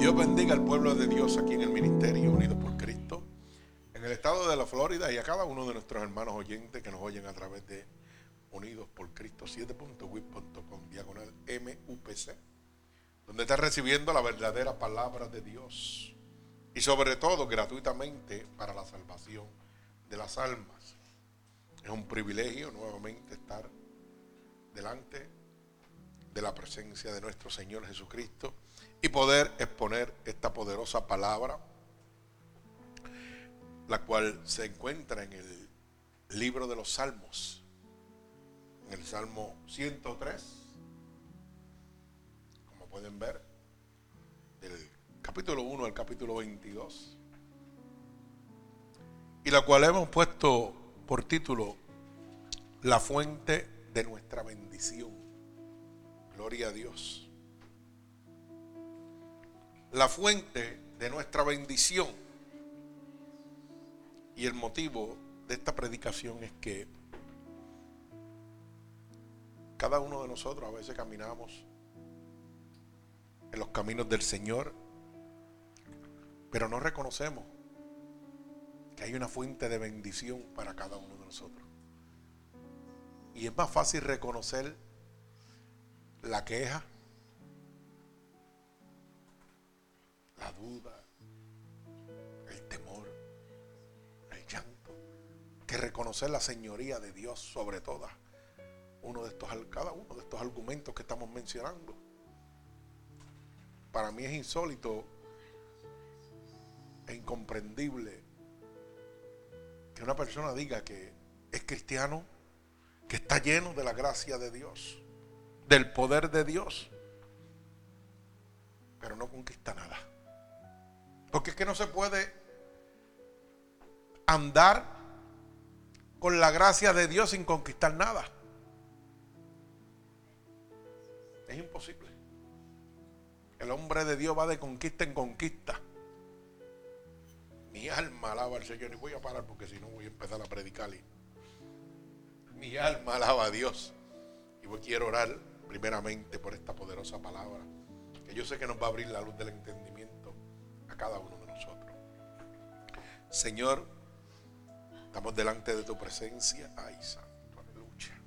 Dios bendiga al pueblo de Dios aquí en el Ministerio Unidos por Cristo, en el estado de la Florida y a cada uno de nuestros hermanos oyentes que nos oyen a través de Unidos por Cristo 7.wip.com diagonal MUPC, donde está recibiendo la verdadera palabra de Dios y sobre todo gratuitamente para la salvación de las almas. Es un privilegio nuevamente estar delante de la presencia de nuestro Señor Jesucristo y poder exponer esta poderosa palabra, la cual se encuentra en el libro de los Salmos, en el Salmo 103, como pueden ver, del capítulo 1 al capítulo 22, y la cual hemos puesto por título La fuente de nuestra bendición. Gloria a Dios la fuente de nuestra bendición. Y el motivo de esta predicación es que cada uno de nosotros a veces caminamos en los caminos del Señor, pero no reconocemos que hay una fuente de bendición para cada uno de nosotros. Y es más fácil reconocer la queja, la duda, el temor, el llanto, que reconocer la señoría de Dios sobre todas uno de estos, cada uno de estos argumentos que estamos mencionando. Para mí es insólito e incomprendible que una persona diga que es cristiano, que está lleno de la gracia de Dios, del poder de Dios, pero no conquista nada. Porque es que no se puede andar con la gracia de Dios sin conquistar nada. Es imposible. El hombre de Dios va de conquista en conquista. Mi alma alaba al Señor y voy a parar porque si no voy a empezar a predicar. Mi alma alaba a Dios. Y voy quiero orar primeramente por esta poderosa palabra. Que yo sé que nos va a abrir la luz del entendimiento cada uno de nosotros. Señor, estamos delante de tu presencia. Ay, santo, aleluya.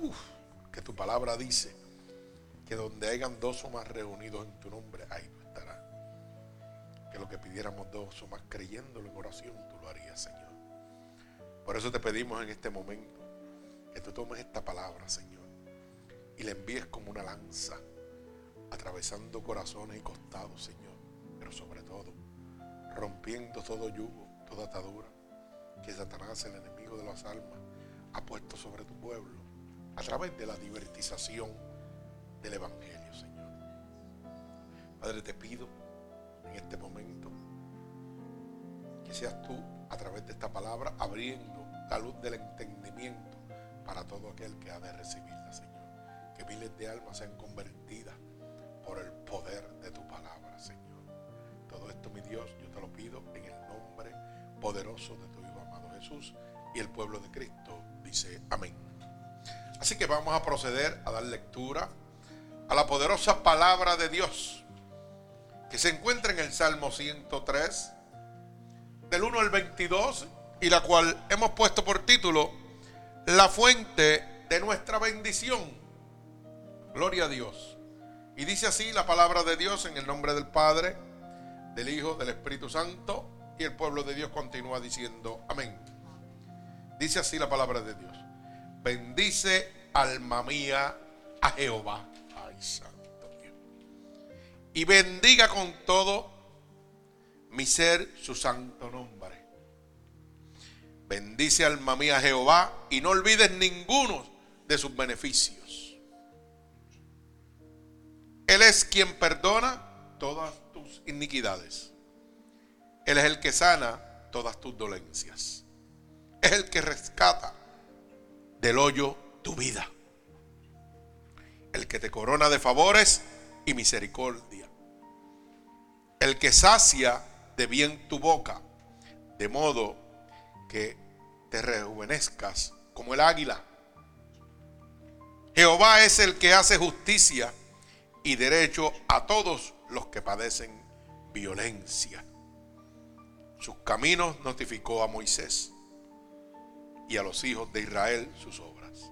Uf, que tu palabra dice que donde hayan dos o más reunidos en tu nombre, estarás. Que lo que pidiéramos dos o más creyéndolo en oración, tú lo harías, Señor. Por eso te pedimos en este momento que tú tomes esta palabra, Señor, y la envíes como una lanza atravesando corazones y costados, Señor, pero sobre todo rompiendo todo yugo, toda atadura que Satanás, el enemigo de las almas, ha puesto sobre tu pueblo a través de la divertización del Evangelio, Señor. Padre, te pido en este momento que seas tú a través de esta palabra abriendo la luz del entendimiento para todo aquel que ha de recibirla, Señor. Que miles de almas sean convertidas por el poder de tu palabra, Señor. Todo esto, mi Dios, yo te lo pido en el nombre poderoso de tu Hijo amado Jesús y el pueblo de Cristo dice amén. Así que vamos a proceder a dar lectura a la poderosa palabra de Dios que se encuentra en el Salmo 103, del 1 al 22, y la cual hemos puesto por título La fuente de nuestra bendición. Gloria a Dios. Y dice así la palabra de Dios en el nombre del Padre, del Hijo, del Espíritu Santo. Y el pueblo de Dios continúa diciendo, amén. Dice así la palabra de Dios. Bendice alma mía a Jehová. Ay, santo. Y bendiga con todo mi ser su santo nombre. Bendice alma mía Jehová y no olvides ninguno de sus beneficios él es quien perdona todas tus iniquidades. Él es el que sana todas tus dolencias. Es el que rescata del hoyo tu vida. El que te corona de favores y misericordia. El que sacia de bien tu boca, de modo que te rejuvenezcas como el águila. Jehová es el que hace justicia y derecho a todos los que padecen violencia. Sus caminos notificó a Moisés y a los hijos de Israel sus obras.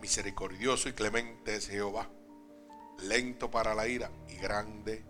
Misericordioso y clemente es Jehová, lento para la ira y grande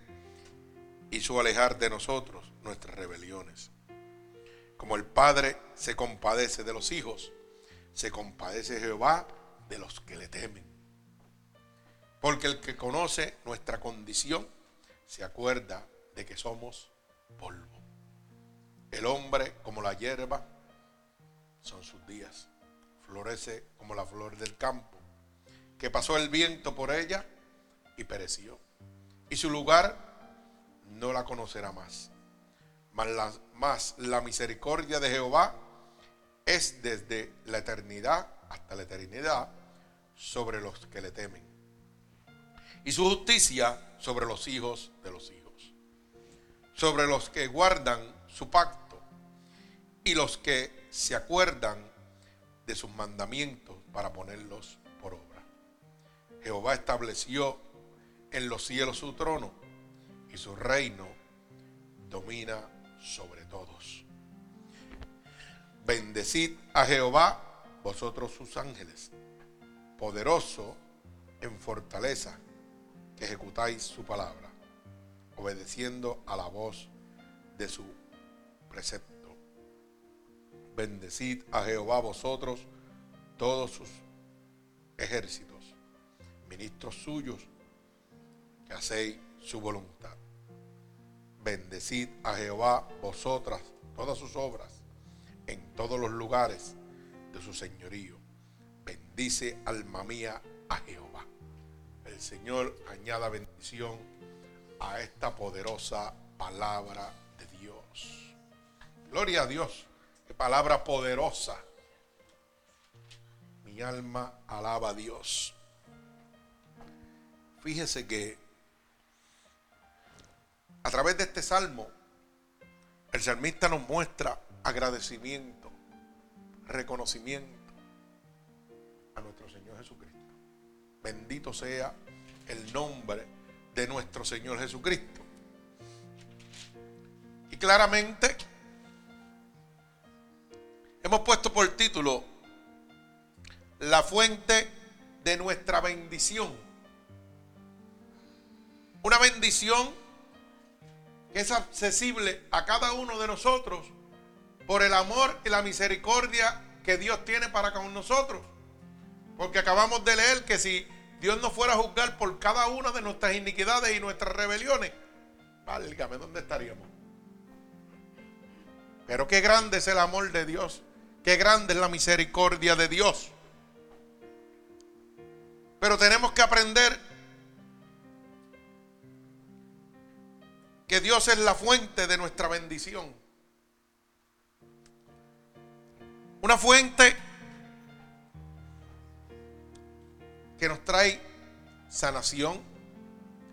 hizo alejar de nosotros nuestras rebeliones. Como el Padre se compadece de los hijos, se compadece Jehová de los que le temen. Porque el que conoce nuestra condición se acuerda de que somos polvo. El hombre como la hierba son sus días. Florece como la flor del campo, que pasó el viento por ella y pereció. Y su lugar no la conocerá más. Mas más la misericordia de Jehová es desde la eternidad hasta la eternidad sobre los que le temen. Y su justicia sobre los hijos de los hijos. Sobre los que guardan su pacto y los que se acuerdan de sus mandamientos para ponerlos por obra. Jehová estableció en los cielos su trono y su reino domina sobre todos. Bendecid a Jehová, vosotros sus ángeles, poderoso en fortaleza, que ejecutáis su palabra, obedeciendo a la voz de su precepto. Bendecid a Jehová vosotros, todos sus ejércitos, ministros suyos, que hacéis su voluntad. Bendecid a Jehová vosotras, todas sus obras, en todos los lugares de su señorío. Bendice alma mía a Jehová. El Señor añada bendición a esta poderosa palabra de Dios. Gloria a Dios palabra poderosa. Mi alma alaba a Dios. Fíjese que a través de este salmo, el salmista nos muestra agradecimiento, reconocimiento a nuestro Señor Jesucristo. Bendito sea el nombre de nuestro Señor Jesucristo. Y claramente Hemos puesto por título La fuente de nuestra bendición. Una bendición que es accesible a cada uno de nosotros por el amor y la misericordia que Dios tiene para con nosotros. Porque acabamos de leer que si Dios nos fuera a juzgar por cada una de nuestras iniquidades y nuestras rebeliones, válgame, ¿dónde estaríamos? Pero qué grande es el amor de Dios Qué grande es la misericordia de Dios. Pero tenemos que aprender que Dios es la fuente de nuestra bendición. Una fuente que nos trae sanación,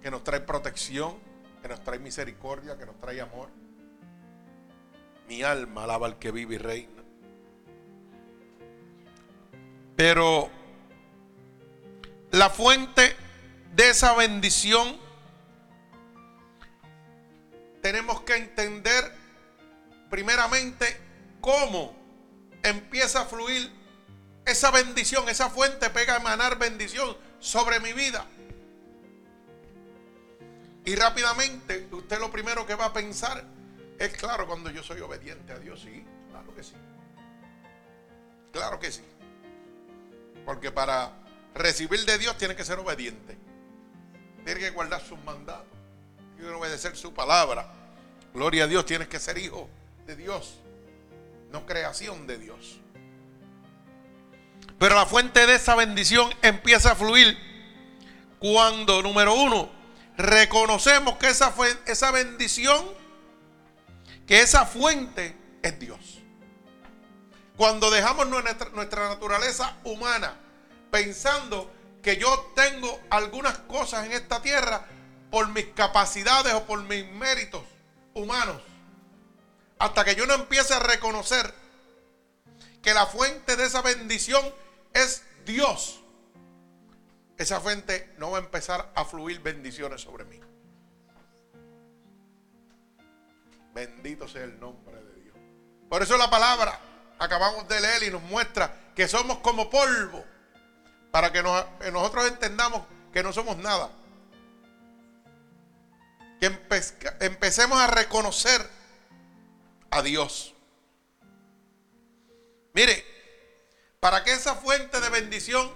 que nos trae protección, que nos trae misericordia, que nos trae amor. Mi alma alaba al que vive y reina. Pero la fuente de esa bendición tenemos que entender primeramente cómo empieza a fluir esa bendición, esa fuente pega a emanar bendición sobre mi vida. Y rápidamente usted lo primero que va a pensar es claro cuando yo soy obediente a Dios, sí, claro que sí. Claro que sí. Porque para recibir de Dios tiene que ser obediente. Tiene que guardar sus mandatos. Que obedecer su palabra. Gloria a Dios, tienes que ser hijo de Dios, no creación de Dios. Pero la fuente de esa bendición empieza a fluir cuando, número uno, reconocemos que esa, esa bendición, que esa fuente es Dios. Cuando dejamos nuestra, nuestra naturaleza humana pensando que yo tengo algunas cosas en esta tierra por mis capacidades o por mis méritos humanos, hasta que yo no empiece a reconocer que la fuente de esa bendición es Dios, esa fuente no va a empezar a fluir bendiciones sobre mí. Bendito sea el nombre de Dios. Por eso la palabra acabamos de leer y nos muestra que somos como polvo, para que, nosotros entendamos que no somos nada. Que empecemos a reconocer a Dios. Mire, para que esa fuente de bendición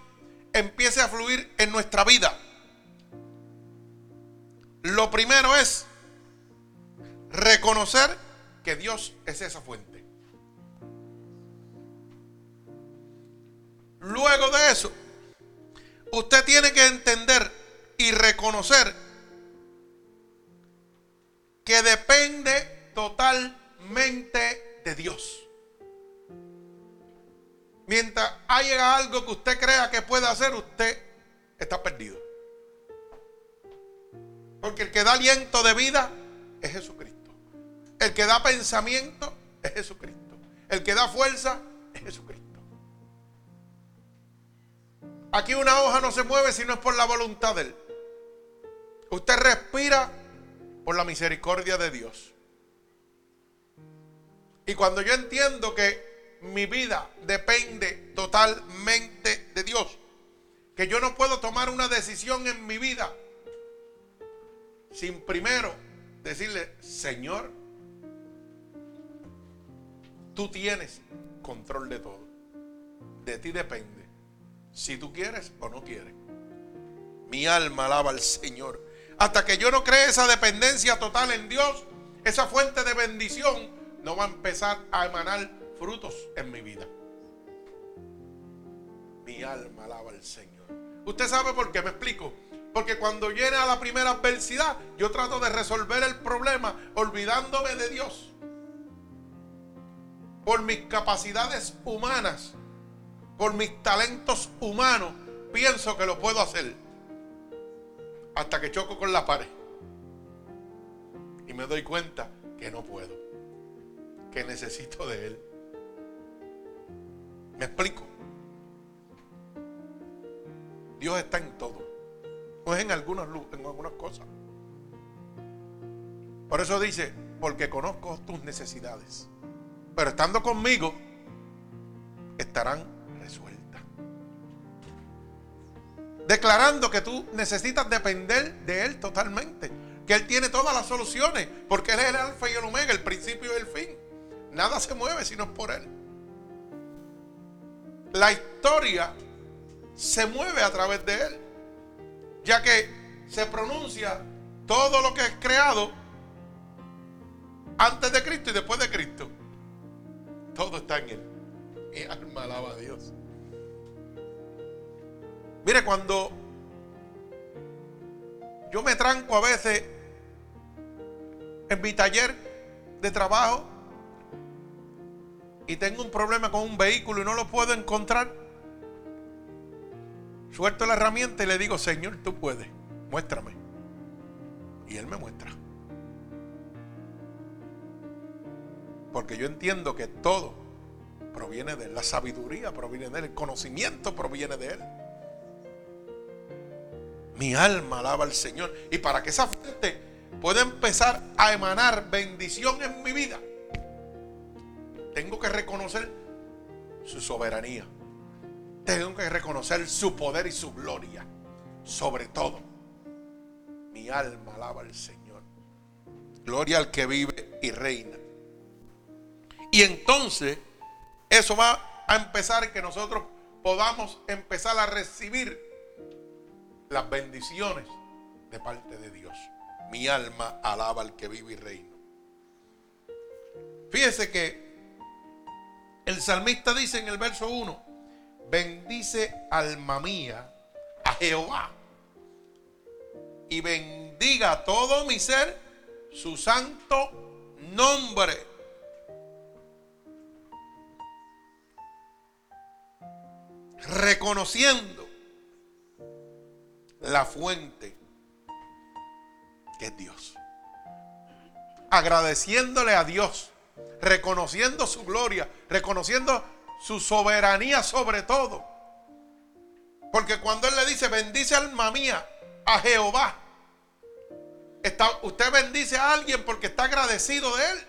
empiece a fluir en nuestra vida, lo primero es reconocer que Dios es esa fuente. Luego de eso, usted tiene que entender y reconocer que depende totalmente de Dios. Mientras haya algo que usted crea que puede hacer, usted está perdido. Porque el que da aliento de vida es Jesucristo. El que da pensamiento es Jesucristo. El que da fuerza es Jesucristo. Aquí una hoja no se mueve si no es por la voluntad de Él. Usted respira por la misericordia de Dios. Y cuando yo entiendo que mi vida depende totalmente de Dios. Que yo no puedo tomar una decisión en mi vida sin primero decirle, Señor, tú tienes control de todo. De ti depende si tú quieres o no quieres. Mi alma alaba al Señor. Hasta que yo no cree esa dependencia total en Dios, esa fuente de bendición no va a empezar a emanar frutos en mi vida. Mi alma alaba al Señor. ¿Usted sabe por qué? Me explico. Porque cuando viene a la primera adversidad, yo trato de resolver el problema olvidándome de Dios. Por mis capacidades humanas, por mis talentos humanos, pienso que lo puedo hacer. Hasta que choco con la pared. Y me doy cuenta que no puedo. Que necesito de Él. ¿Me explico? Dios está en todo. No es en algunas, en algunas cosas. Por eso dice, porque conozco tus necesidades. Pero estando conmigo, estarán resueltas. Declarando que tú necesitas depender de Él totalmente. Que Él tiene todas las soluciones. Porque Él es el alfa y el omega, el principio y el fin. Nada se mueve si no es por Él la historia se mueve a través de él, ya que se pronuncia todo lo que es creado antes de Cristo y después de Cristo. Todo está en él. Mi alma alaba a Dios. Mire, cuando yo me tranco a veces en mi taller de trabajo y tengo un problema con un vehículo y no lo puedo encontrar, suelto la herramienta y le digo, Señor, tú puedes, muéstrame. Y Él me muestra. Porque yo entiendo que todo proviene de Él, la sabiduría proviene de Él, el conocimiento proviene de Él. Mi alma alaba al Señor. Y para que esa fuente pueda empezar a emanar bendición en mi vida, tengo que reconocer su soberanía. Tengo que reconocer su poder y su gloria. Sobre todo, mi alma alaba al Señor. Gloria al que vive y reina. Y entonces, eso va a empezar que nosotros podamos empezar a recibir las bendiciones de parte de Dios. Mi alma alaba al que vive y reina. Fíjese que el salmista dice en el verso 1, bendice alma mía a Jehová y bendiga todo mi ser su santo nombre. Reconociendo la fuente que es Dios. Agradeciéndole a Dios, reconociendo su gloria, reconociendo su soberanía sobre todo. Porque cuando Él le dice, bendice alma mía a Jehová, está, usted bendice a alguien porque está agradecido de Él.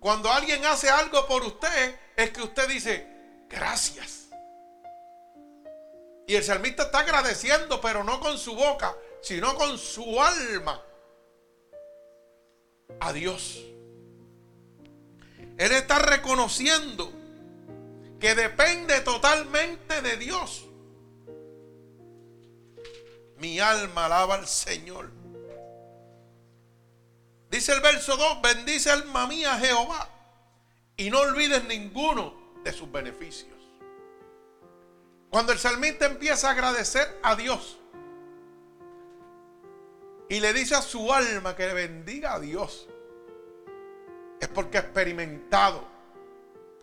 Cuando alguien hace algo por usted, es que usted dice, gracias. Y el salmista está agradeciendo, pero no con su boca, sino con su alma a Dios. Él está reconociendo que depende totalmente de Dios. Mi alma alaba al Señor. Dice el verso 2, bendice alma mía Jehová y no olvides ninguno de sus beneficios. Cuando el salmista empieza a agradecer a Dios y le dice a su alma que le bendiga a Dios, es porque ha experimentado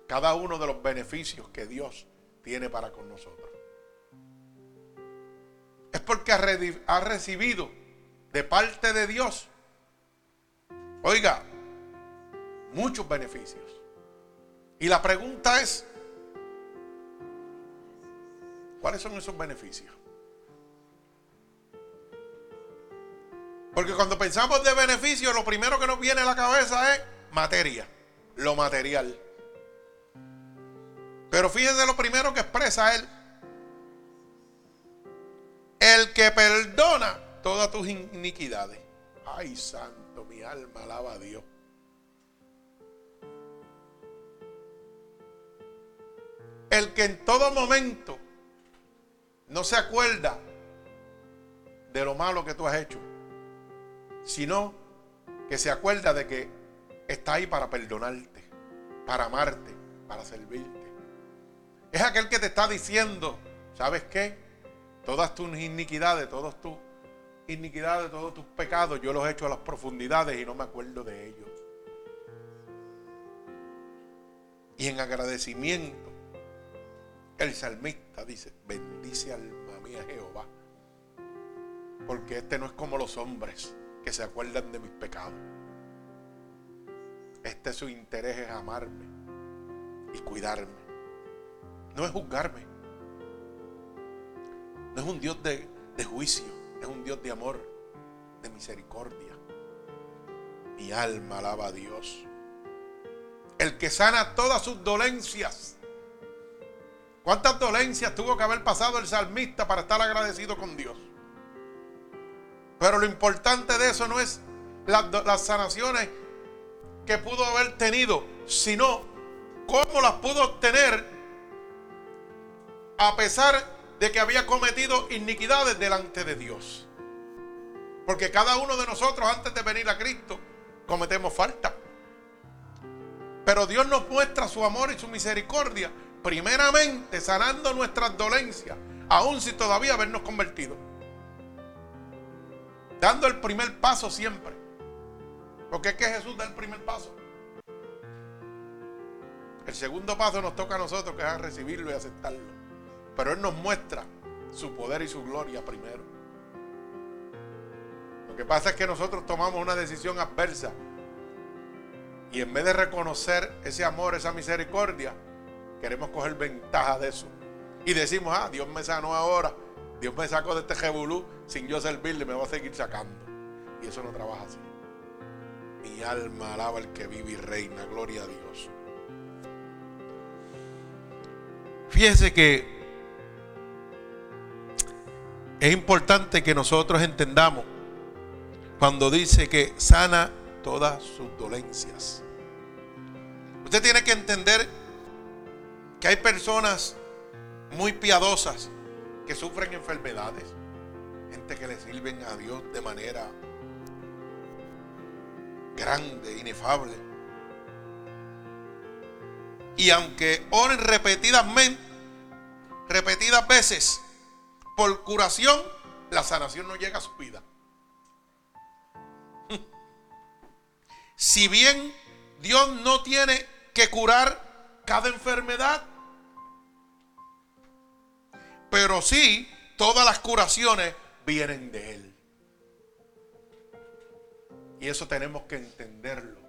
cada uno de los beneficios que Dios tiene para con nosotros. Es porque ha recibido de parte de Dios, oiga, muchos beneficios. Y la pregunta es, ¿cuáles son esos beneficios? Porque cuando pensamos de beneficios, lo primero que nos viene a la cabeza es materia, lo material. Pero fíjense lo primero que expresa él. El que perdona todas tus iniquidades. Ay, santo, mi alma alaba a Dios. El que en todo momento no se acuerda de lo malo que tú has hecho, sino que se acuerda de que está ahí para perdonarte, para amarte, para servirte. Es aquel que te está diciendo, ¿sabes qué? Todas tus iniquidades, todas tus iniquidades, todos tus pecados, yo los he hecho a las profundidades y no me acuerdo de ellos. Y en agradecimiento, el salmista dice, bendice alma mía Jehová, porque este no es como los hombres que se acuerdan de mis pecados. Este su interés es amarme y cuidarme. No es juzgarme. No es un Dios de, de juicio. Es un Dios de amor, de misericordia. Mi alma alaba a Dios. El que sana todas sus dolencias. ¿Cuántas dolencias tuvo que haber pasado el salmista para estar agradecido con Dios? Pero lo importante de eso no es las, las sanaciones que pudo haber tenido, sino cómo las pudo obtener a pesar de que había cometido iniquidades delante de Dios. Porque cada uno de nosotros antes de venir a Cristo cometemos falta. Pero Dios nos muestra su amor y su misericordia, primeramente sanando nuestras dolencias, aun si todavía habernos convertido. Dando el primer paso siempre. Porque es que Jesús da el primer paso. El segundo paso nos toca a nosotros, que es recibirlo y aceptarlo. Pero Él nos muestra su poder y su gloria primero. Lo que pasa es que nosotros tomamos una decisión adversa. Y en vez de reconocer ese amor, esa misericordia, queremos coger ventaja de eso. Y decimos, ah, Dios me sanó ahora. Dios me sacó de este jebulú sin yo servirle, me va a seguir sacando. Y eso no trabaja así. Mi alma alaba al que vive y reina. Gloria a Dios. Fíjese que es importante que nosotros entendamos cuando dice que sana todas sus dolencias. Usted tiene que entender que hay personas muy piadosas que sufren enfermedades, gente que le sirven a Dios de manera grande, inefable. Y aunque oren repetidamente, repetidas veces por curación, la sanación no llega a su vida. Si bien Dios no tiene que curar cada enfermedad, pero sí todas las curaciones vienen de Él. Y eso tenemos que entenderlo.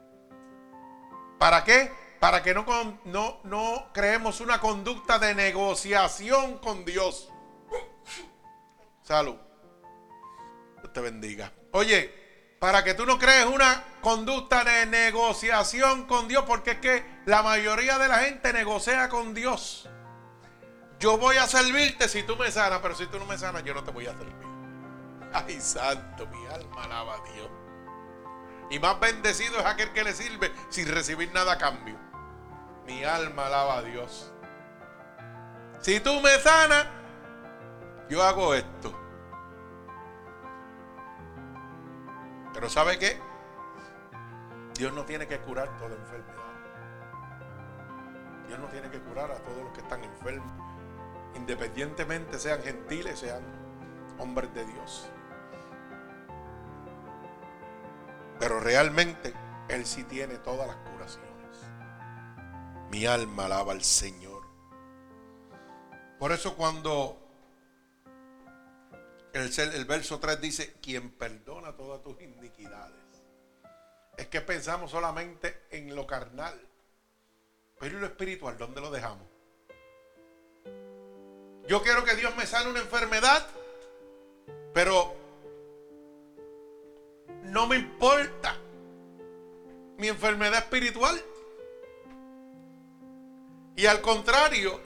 ¿Para qué? Para que no, no, no creemos una conducta de negociación con Dios. Salud. Dios te bendiga. Oye, para que tú no crees una conducta de negociación con Dios, porque es que la mayoría de la gente negocia con Dios. Yo voy a servirte si tú me sanas, pero si tú no me sanas, yo no te voy a servir. Ay, santo, mi alma alaba a Dios. Y más bendecido es aquel que le sirve sin recibir nada a cambio. Mi alma alaba a Dios. Si tú me sanas, yo hago esto. Pero ¿sabe qué? Dios no tiene que curar toda enfermedad. Dios no tiene que curar a todos los que están enfermos. Independientemente sean gentiles, sean hombres de Dios. Pero realmente Él sí tiene todas las curaciones. Mi alma alaba al Señor. Por eso cuando el, verso 3 dice, quien perdona todas tus iniquidades. Es que pensamos solamente en lo carnal. Pero ¿y lo espiritual? ¿Dónde lo dejamos? Yo quiero que Dios me sane una enfermedad, pero no me importa mi enfermedad espiritual. Y al contrario,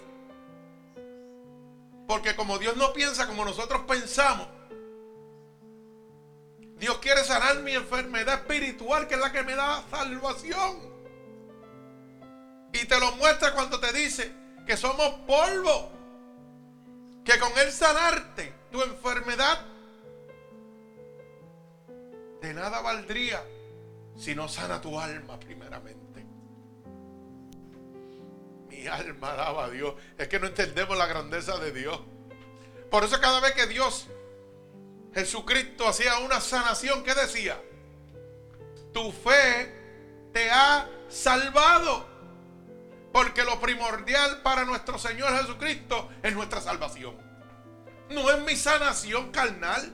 porque como Dios no piensa como nosotros pensamos, Dios quiere sanar mi enfermedad espiritual, que es la que me da salvación. Y te lo muestra cuando te dice que somos polvo. Que con Él sanarte tu enfermedad de nada valdría si no sana tu alma primeramente. Mi alma alaba a Dios. Es que no entendemos la grandeza de Dios. Por eso cada vez que Dios, Jesucristo, hacía una sanación, ¿qué decía? Tu fe te ha salvado. Porque lo primordial para nuestro Señor Jesucristo es nuestra salvación. No es mi sanación carnal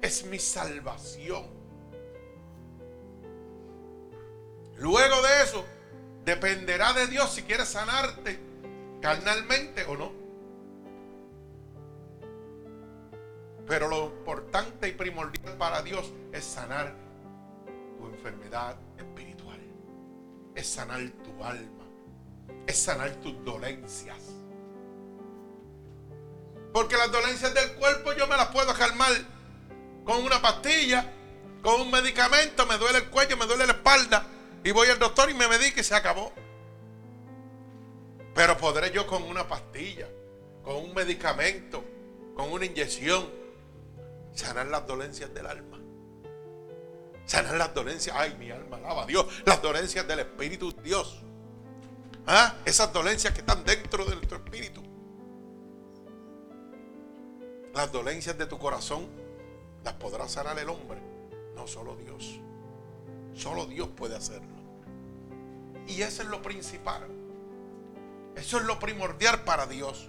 es mi salvación. Luego de eso, dependerá de Dios si quieres sanarte carnalmente o no. Pero lo importante y primordial para Dios es sanar tu enfermedad espiritual. Es sanar tu alma. Es sanar tus dolencias. Porque las dolencias del cuerpo yo me las puedo calmar con una pastilla, con un medicamento, me duele el cuello, me duele la espalda, y voy al doctor y me medica y se acabó. Pero podré yo con una pastilla, con un medicamento, con una inyección, sanar las dolencias del alma. Sanar las dolencias, ay, mi alma alaba a Dios, las dolencias del Espíritu Dios. ¿Ah? Esas dolencias que están dentro de nuestro espíritu. Las dolencias de tu corazón las podrá sanar el hombre, no solo Dios. Solo Dios puede hacerlo. Y eso es lo principal. Eso es lo primordial para Dios.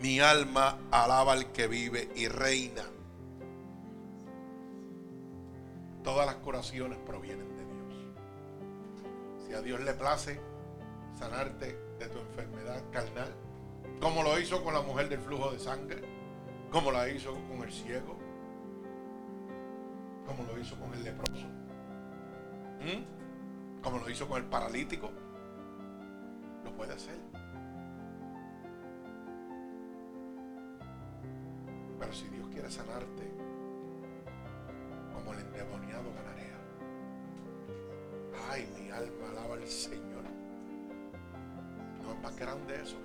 Mi alma alaba al que vive y reina. Todas las curaciones provienen de Dios. Si a Dios le place sanarte de tu enfermedad carnal, como lo hizo con la mujer del flujo de sangre, como la hizo con el ciego, como lo hizo con el leproso, como lo hizo con el paralítico, lo puede hacer. Pero si Dios quiere sanarte, como el endemoniado ganarea. Ay, mi alma alaba al Señor. No es más grande eso.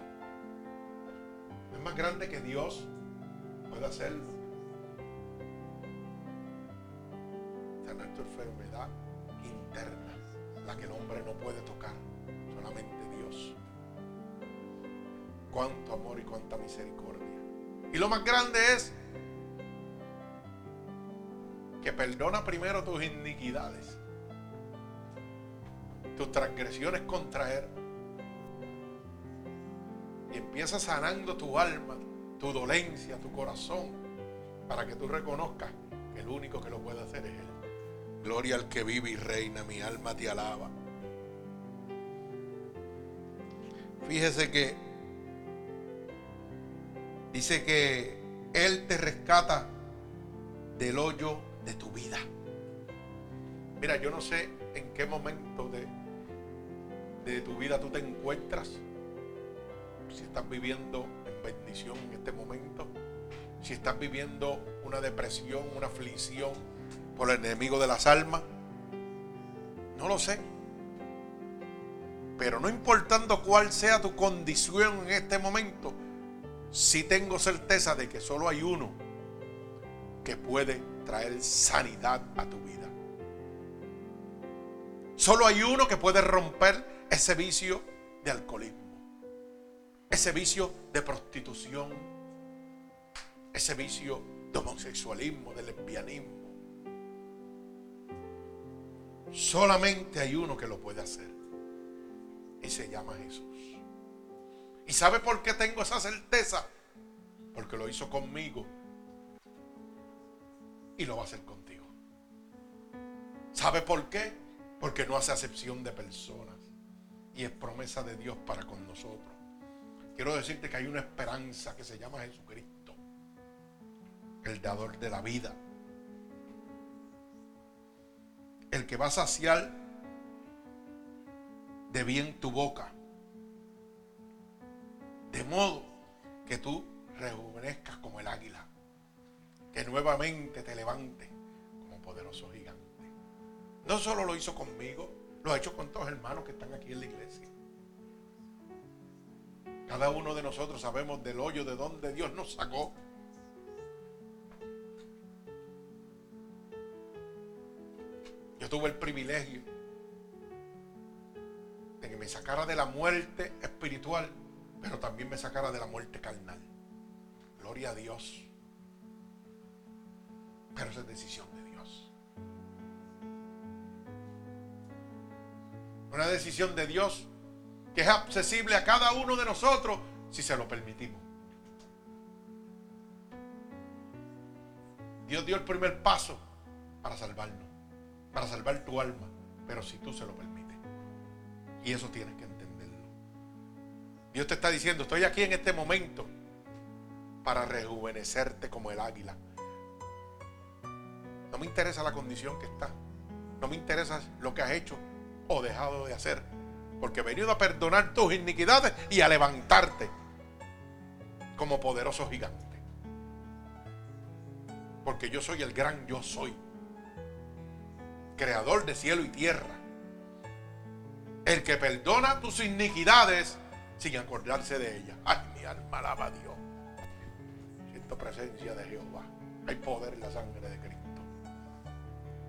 No es más grande que Dios puede hacerlo. enfermedad interna, la que el hombre no puede tocar, solamente Dios. Cuánto amor y cuánta misericordia. Y lo más grande es que perdona primero tus iniquidades, tus transgresiones contra Él. Y empieza sanando tu alma, tu dolencia, tu corazón, para que tú reconozcas que el único que lo puede hacer es Él. Gloria al que vive y reina, mi alma te alaba. Fíjese que dice que Él te rescata del hoyo de tu vida. Mira, yo no sé en qué momento de, de tu vida tú te encuentras. Si estás viviendo en bendición en este momento. Si estás viviendo una depresión, una aflicción por el enemigo de las almas. No lo sé. Pero no importando cuál sea tu condición en este momento, sí tengo certeza de que solo hay uno que puede traer sanidad a tu vida. Solo hay uno que puede romper ese vicio de alcoholismo, ese vicio de prostitución, ese vicio de homosexualismo, de lesbianismo. Solamente hay uno que lo puede hacer. Y se llama Jesús. ¿Y sabe por qué tengo esa certeza? Porque lo hizo conmigo y lo va a hacer contigo. ¿Sabe por qué? Porque no hace acepción de personas y es promesa de Dios para con nosotros. Quiero decirte que hay una esperanza que se llama Jesucristo, el dador de la vida, el que va a saciar de bien tu boca, de modo que tú rejuvenezcas como el águila que nuevamente te levante como poderoso gigante. No solo lo hizo conmigo, lo ha hecho con todos los hermanos que están aquí en la iglesia. Cada uno de nosotros sabemos del hoyo de donde Dios nos sacó. Yo tuve el privilegio de que me sacara de la muerte espiritual, pero también me sacara de la muerte carnal. Gloria a Dios. Pero esa es decisión de Dios. Una decisión de Dios que es accesible a cada uno de nosotros si se lo permitimos. Dios dio el primer paso para salvarnos, para salvar tu alma, pero si tú se lo permites. Y eso tienes que entenderlo. Dios te está diciendo, estoy aquí en este momento para rejuvenecerte como el águila me interesa la condición que está. No me interesa lo que has hecho o dejado de hacer. Porque he venido a perdonar tus iniquidades y a levantarte como poderoso gigante. Porque yo soy el gran yo soy. Creador de cielo y tierra. El que perdona tus iniquidades sin acordarse de ellas. Ay, mi alma alaba a Dios. Siento presencia de Jehová. Hay poder en la sangre de Cristo.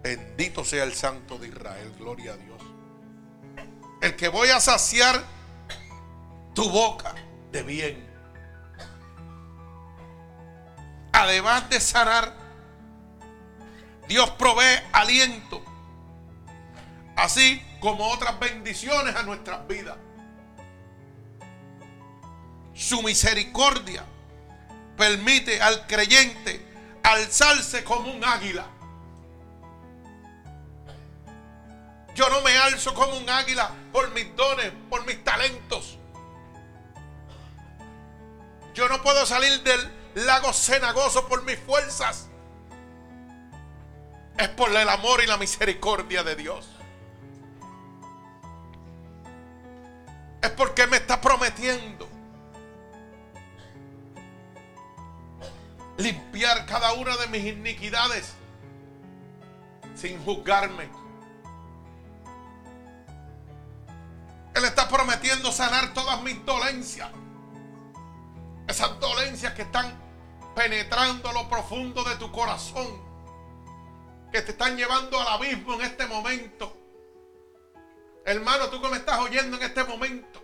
Bendito sea el Santo de Israel, gloria a Dios. El que voy a saciar tu boca de bien. Además de sanar, Dios provee aliento, así como otras bendiciones a nuestras vidas. Su misericordia permite al creyente alzarse como un águila Yo no me alzo como un águila por mis dones, por mis talentos. Yo no puedo salir del lago cenagoso por mis fuerzas. Es por el amor y la misericordia de Dios. Es porque me está prometiendo limpiar cada una de mis iniquidades sin juzgarme prometiendo sanar todas mis dolencias. Esas dolencias que están penetrando lo profundo de tu corazón. que te están llevando al abismo en este momento. Hermano, tú que me estás oyendo en este momento.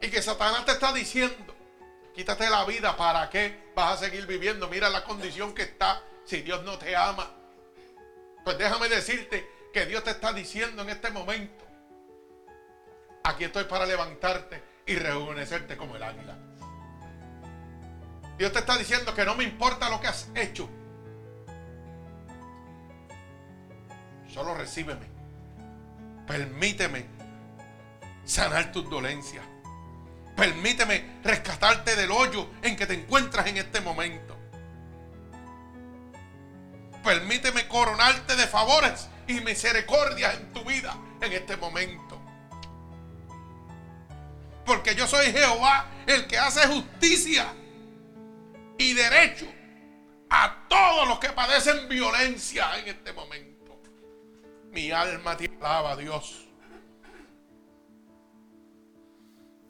Y que Satanás te está diciendo, quítate la vida, ¿para qué vas a seguir viviendo? Mira la condición que está si Dios no te ama. Pues déjame decirte que Dios te está diciendo en este momento, aquí estoy para levantarte y rejuvenecerte como el águila. Dios te está diciendo que no me importa lo que has hecho. Solo recíbeme. Permíteme sanar tus dolencias. Permíteme rescatarte del hoyo en que te encuentras en este momento. Permíteme coronarte de favores y misericordias en tu vida en este momento. Porque yo soy Jehová, el que hace justicia y derecho a todos los que padecen violencia en este momento. Mi alma te alaba, Dios.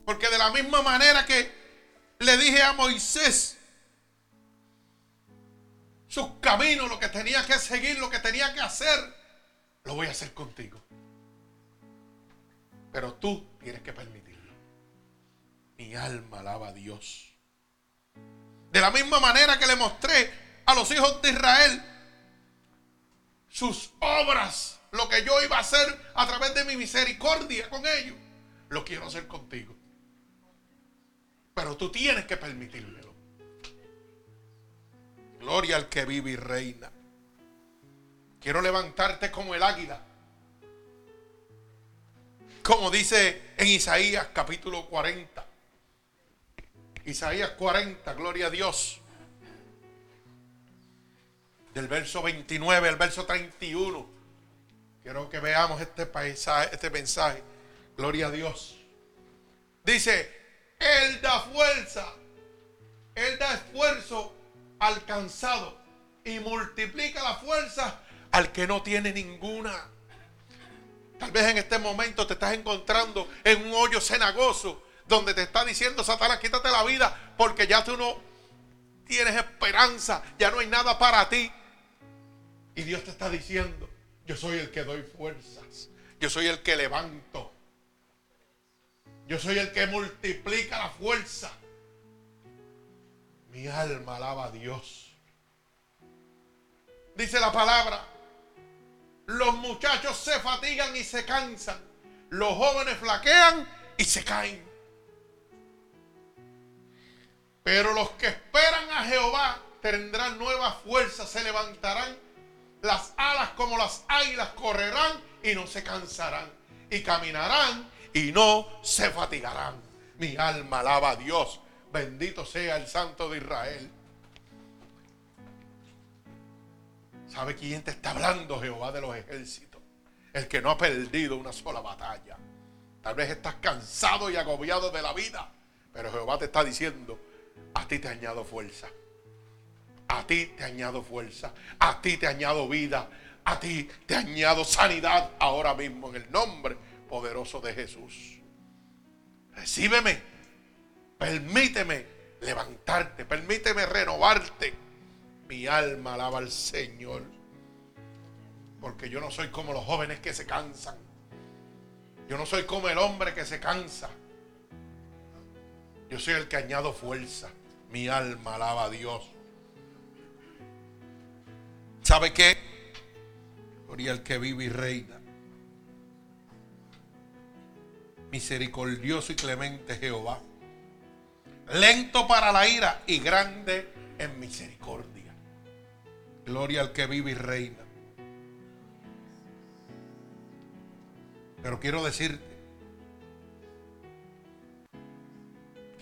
Porque de la misma manera que le dije a Moisés sus caminos, lo que tenía que seguir, lo que tenía que hacer, lo voy a hacer contigo. Pero tú tienes que permitirlo. Mi alma alaba a Dios. De la misma manera que le mostré a los hijos de Israel sus obras, lo que yo iba a hacer a través de mi misericordia con ellos, lo quiero hacer contigo. Pero tú tienes que permitírmelo. Gloria al que vive y reina. Quiero levantarte como el águila. Como dice en Isaías capítulo 40. Isaías 40, gloria a Dios. Del verso 29 al verso 31. Quiero que veamos este, paisaje, este mensaje. Gloria a Dios. Dice, Él da fuerza, Él da esfuerzo al cansado y multiplica la fuerza al que no tiene ninguna. Tal vez en este momento te estás encontrando en un hoyo cenagoso donde te está diciendo Satanás, quítate la vida porque ya tú no tienes esperanza, ya no hay nada para ti. Y Dios te está diciendo, yo soy el que doy fuerzas, yo soy el que levanto, yo soy el que multiplica la fuerza. Mi alma alaba a Dios. Dice la palabra, los muchachos se fatigan y se cansan, los jóvenes flaquean y se caen. Pero los que esperan a Jehová tendrán nuevas fuerzas, se levantarán las alas como las águilas, correrán y no se cansarán, y caminarán y no se fatigarán. Mi alma alaba a Dios, bendito sea el Santo de Israel. ¿Sabe quién te está hablando? Jehová de los ejércitos, el que no ha perdido una sola batalla. Tal vez estás cansado y agobiado de la vida, pero Jehová te está diciendo, a ti te añado fuerza. A ti te añado fuerza. A ti te añado vida. A ti te añado sanidad ahora mismo en el nombre poderoso de Jesús. Recíbeme. Permíteme levantarte. Permíteme renovarte. Mi alma alaba al Señor. Porque yo no soy como los jóvenes que se cansan. Yo no soy como el hombre que se cansa. Yo soy el que añado fuerza. Mi alma alaba a Dios. ¿Sabe qué? Gloria el que vive y reina. Misericordioso y clemente Jehová. Lento para la ira y grande en misericordia. Gloria al que vive y reina. Pero quiero decirte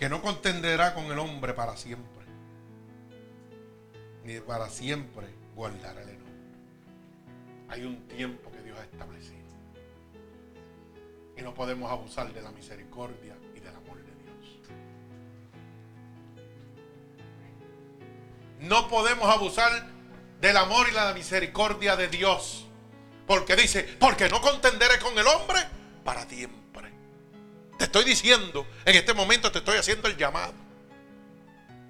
que no contenderá con el hombre para siempre, ni para siempre guardará el enojo. Hay un tiempo que Dios ha establecido. Y no podemos abusar de la misericordia y del amor de Dios. No podemos abusar del amor y la misericordia de Dios. Porque dice, porque no contenderé con el hombre para tiempo. Te estoy diciendo, en este momento te estoy haciendo el llamado.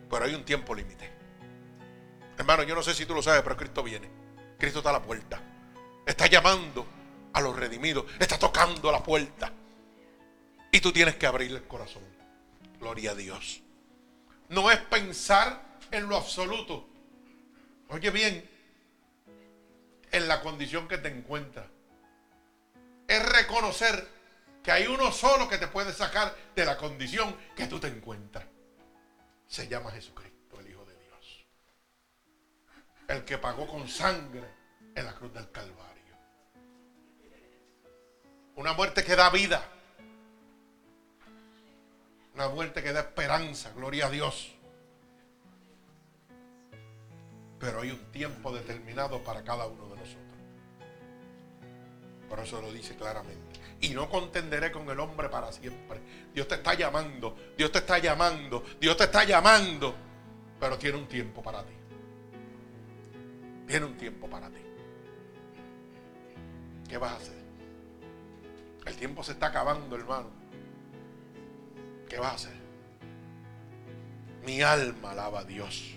Pero hay un tiempo límite. Hermano, yo no sé si tú lo sabes, pero Cristo viene. Cristo está a la puerta. Está llamando a los redimidos. Está tocando la puerta. Y tú tienes que abrirle el corazón. Gloria a Dios. No es pensar en lo absoluto. Oye bien, en la condición que te encuentras. Es reconocer que hay uno solo que te puede sacar de la condición que tú te encuentras. Se llama Jesucristo, el Hijo de Dios. El que pagó con sangre en la cruz del Calvario. Una muerte que da vida. Una muerte que da esperanza, gloria a Dios. Pero hay un tiempo determinado para cada uno de nosotros. Por eso lo dice claramente. Y no contenderé con el hombre para siempre. Dios te está llamando, Dios te está llamando, Dios te está llamando. Pero tiene un tiempo para ti. Tiene un tiempo para ti. ¿Qué vas a hacer? El tiempo se está acabando, hermano. ¿Qué vas a hacer? Mi alma alaba a Dios.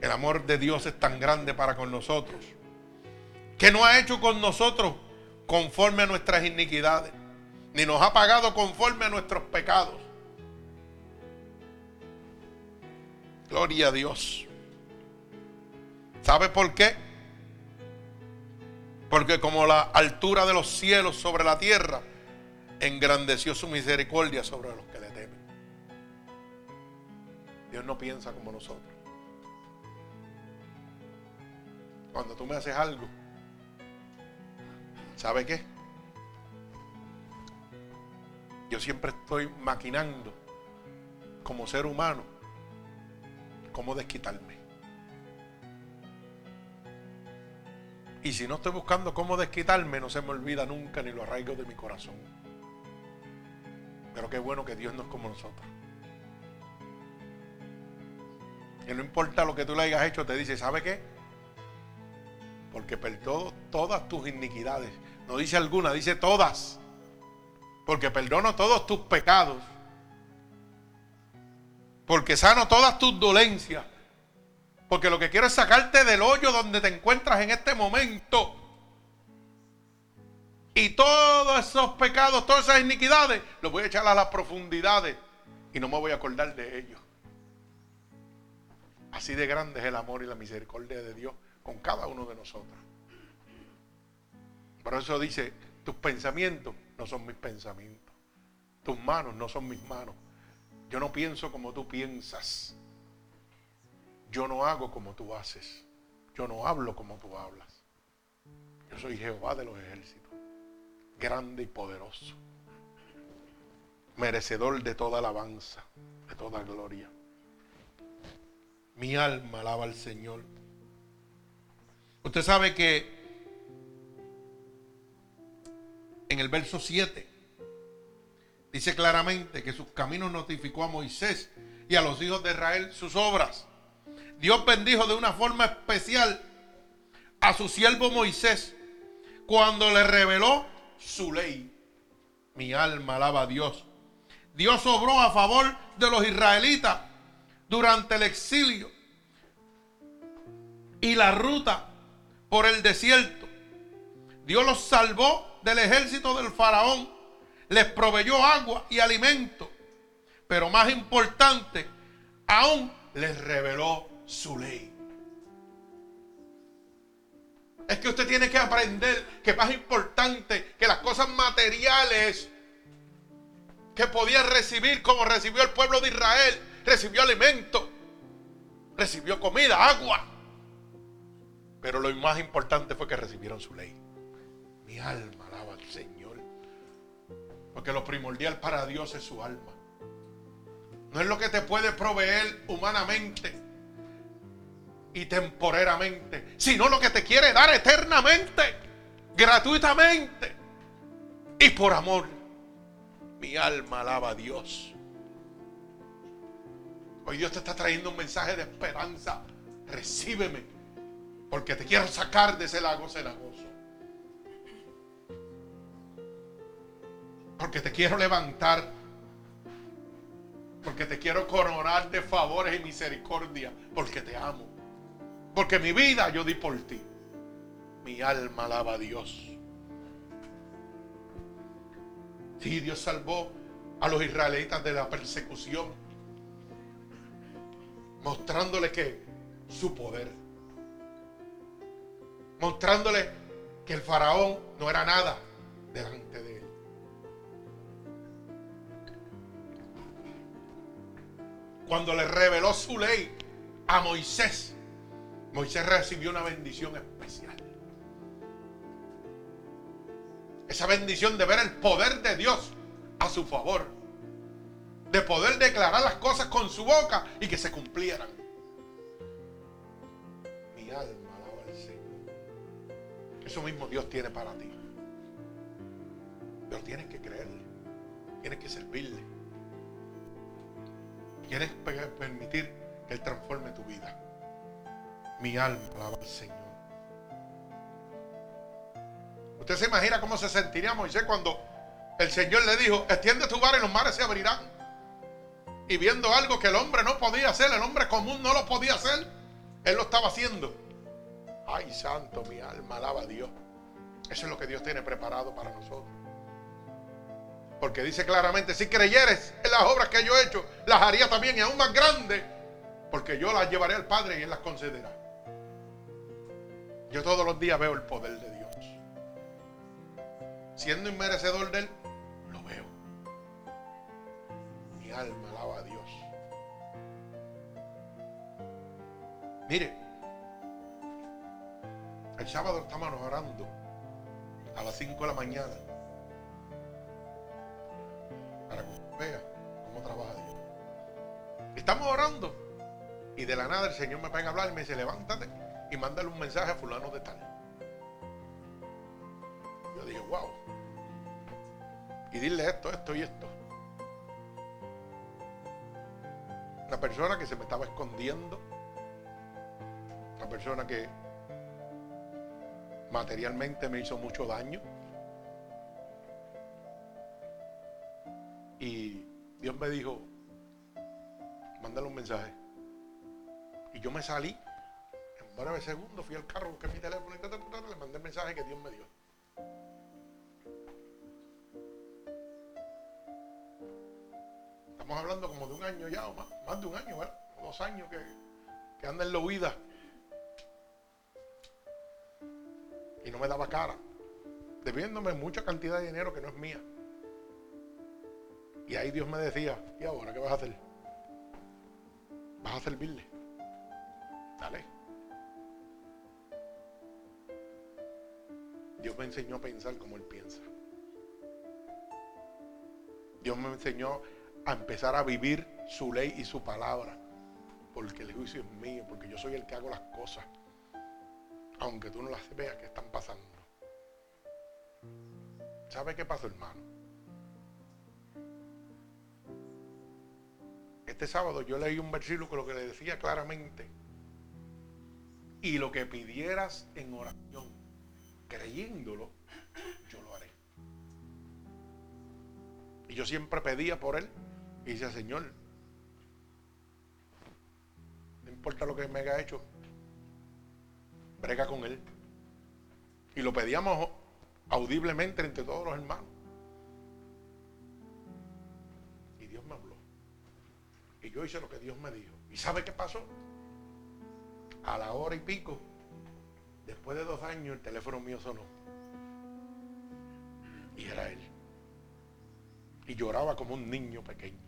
El amor de Dios es tan grande para con nosotros que no ha hecho con nosotros conforme a nuestras iniquidades, ni nos ha pagado conforme a nuestros pecados. Gloria a Dios. ¿Sabe por qué? Porque como la altura de los cielos sobre la tierra, engrandeció su misericordia sobre los que le temen. Dios no piensa como nosotros. Cuando tú me haces algo, ¿sabe qué? Yo siempre estoy maquinando como ser humano cómo desquitarme. Y si no estoy buscando cómo desquitarme, no se me olvida nunca ni lo arraigo de mi corazón. Pero qué bueno que Dios no es como nosotros. Que no importa lo que tú le hayas hecho, te dice, ¿sabe qué? Porque perdono todas tus iniquidades. No dice alguna, dice todas. Porque perdono todos tus pecados. Porque sano todas tus dolencias. Porque lo que quiero es sacarte del hoyo donde te encuentras en este momento. Y todos esos pecados, todas esas iniquidades, los voy a echar a las profundidades. Y no me voy a acordar de ellos. Así de grande es el amor y la misericordia de Dios con cada uno de nosotros. Por eso dice, tus pensamientos no son mis pensamientos. Tus manos no son mis manos. Yo no pienso como tú piensas. Yo no hago como tú haces. Yo no hablo como tú hablas. Yo soy Jehová de los ejércitos, grande y poderoso, merecedor de toda alabanza, de toda gloria. Mi alma alaba al Señor. Usted sabe que en el verso 7 dice claramente que sus caminos notificó a Moisés y a los hijos de Israel sus obras. Dios bendijo de una forma especial a su siervo Moisés cuando le reveló su ley. Mi alma alaba a Dios. Dios obró a favor de los israelitas durante el exilio y la ruta por el desierto. Dios los salvó del ejército del faraón. Les proveyó agua y alimento. Pero más importante, aún les reveló su ley. Es que usted tiene que aprender que más importante que las cosas materiales que podía recibir como recibió el pueblo de Israel, recibió alimento, recibió comida, agua. Pero lo más importante fue que recibieron su ley. Mi alma alaba al Señor. Porque lo primordial para Dios es su alma. No es lo que te puede proveer humanamente y temporeramente, sino lo que te quiere dar eternamente, gratuitamente y por amor. Mi alma alaba a Dios. Hoy Dios te está trayendo un mensaje de esperanza. Recíbeme, porque te quiero sacar de ese lago cenagoso. Porque te quiero levantar. Porque te quiero coronar de favores y misericordia. Porque te amo. Porque mi vida yo di por ti. Mi alma alaba a Dios. Sí, Dios salvó a los israelitas de la persecución. Mostrándole que su poder. Mostrándole que el faraón no era nada delante de él. Cuando le reveló su ley a Moisés, Moisés recibió una bendición especial. Esa bendición de ver el poder de Dios a su favor. De poder declarar las cosas con su boca y que se cumplieran. Mi alma. Eso mismo Dios tiene para ti. Pero tienes que creerle. Tienes que servirle. Tienes que permitir que Él transforme tu vida. Mi alma alaba al Señor. Usted se imagina cómo se sentiría Moisés cuando el Señor le dijo, extiende tu vara y los mares se abrirán. Y viendo algo que el hombre no podía hacer, el hombre común no lo podía hacer, él lo estaba haciendo. Ay, santo, mi alma alaba a Dios. Eso es lo que Dios tiene preparado para nosotros. Porque dice claramente, si creyeres en las obras que yo he hecho, las haría también y aún más grandes, porque yo las llevaré al Padre y Él las concederá. Yo todos los días veo el poder de Dios. Siendo inmerecedor de Él, lo veo. Mi alma alaba a Dios. Mire, el sábado estamos orando a las 5 de la mañana para que vea cómo trabaja Dios. Estamos orando y de la nada el Señor me pega a hablar y me dice, levántate y mándale un mensaje a fulano de tal. Yo dije, wow. Y dile esto, esto y esto. Una persona que se me estaba escondiendo. Una persona que materialmente me hizo mucho daño. Y Dios me dijo, mándale un mensaje. Y yo me salí. En breve segundo fui al carro, busqué mi teléfono y le mandé el mensaje que Dios me dio. Estamos hablando como de un año ya, o más, más de un año, ¿verdad? dos años que, que anda en la huida. Y no me daba cara. Debiéndome mucha cantidad de dinero que no es mía. Y ahí Dios me decía, ¿y ahora qué vas a hacer? Vas a servirle. Dale. Dios me enseñó a pensar como Él piensa. Dios me enseñó a empezar a vivir su ley y su palabra. Porque el juicio es mío, porque yo soy el que hago las cosas. Aunque tú no las veas que están pasando. ¿Sabe qué pasó, hermano? Este sábado yo leí un versículo que le decía claramente, y lo que pidieras en oración, creyéndolo, yo lo haré. Y yo siempre pedía por él y decía, Señor, no importa lo que me haya hecho, brega con él. Y lo pedíamos audiblemente entre todos los hermanos. Y Dios me habló. Y yo hice lo que Dios me dijo. ¿Y sabe qué pasó? A la hora y pico, después de dos años, el teléfono mío sonó. Y era él. Y lloraba como un niño pequeño.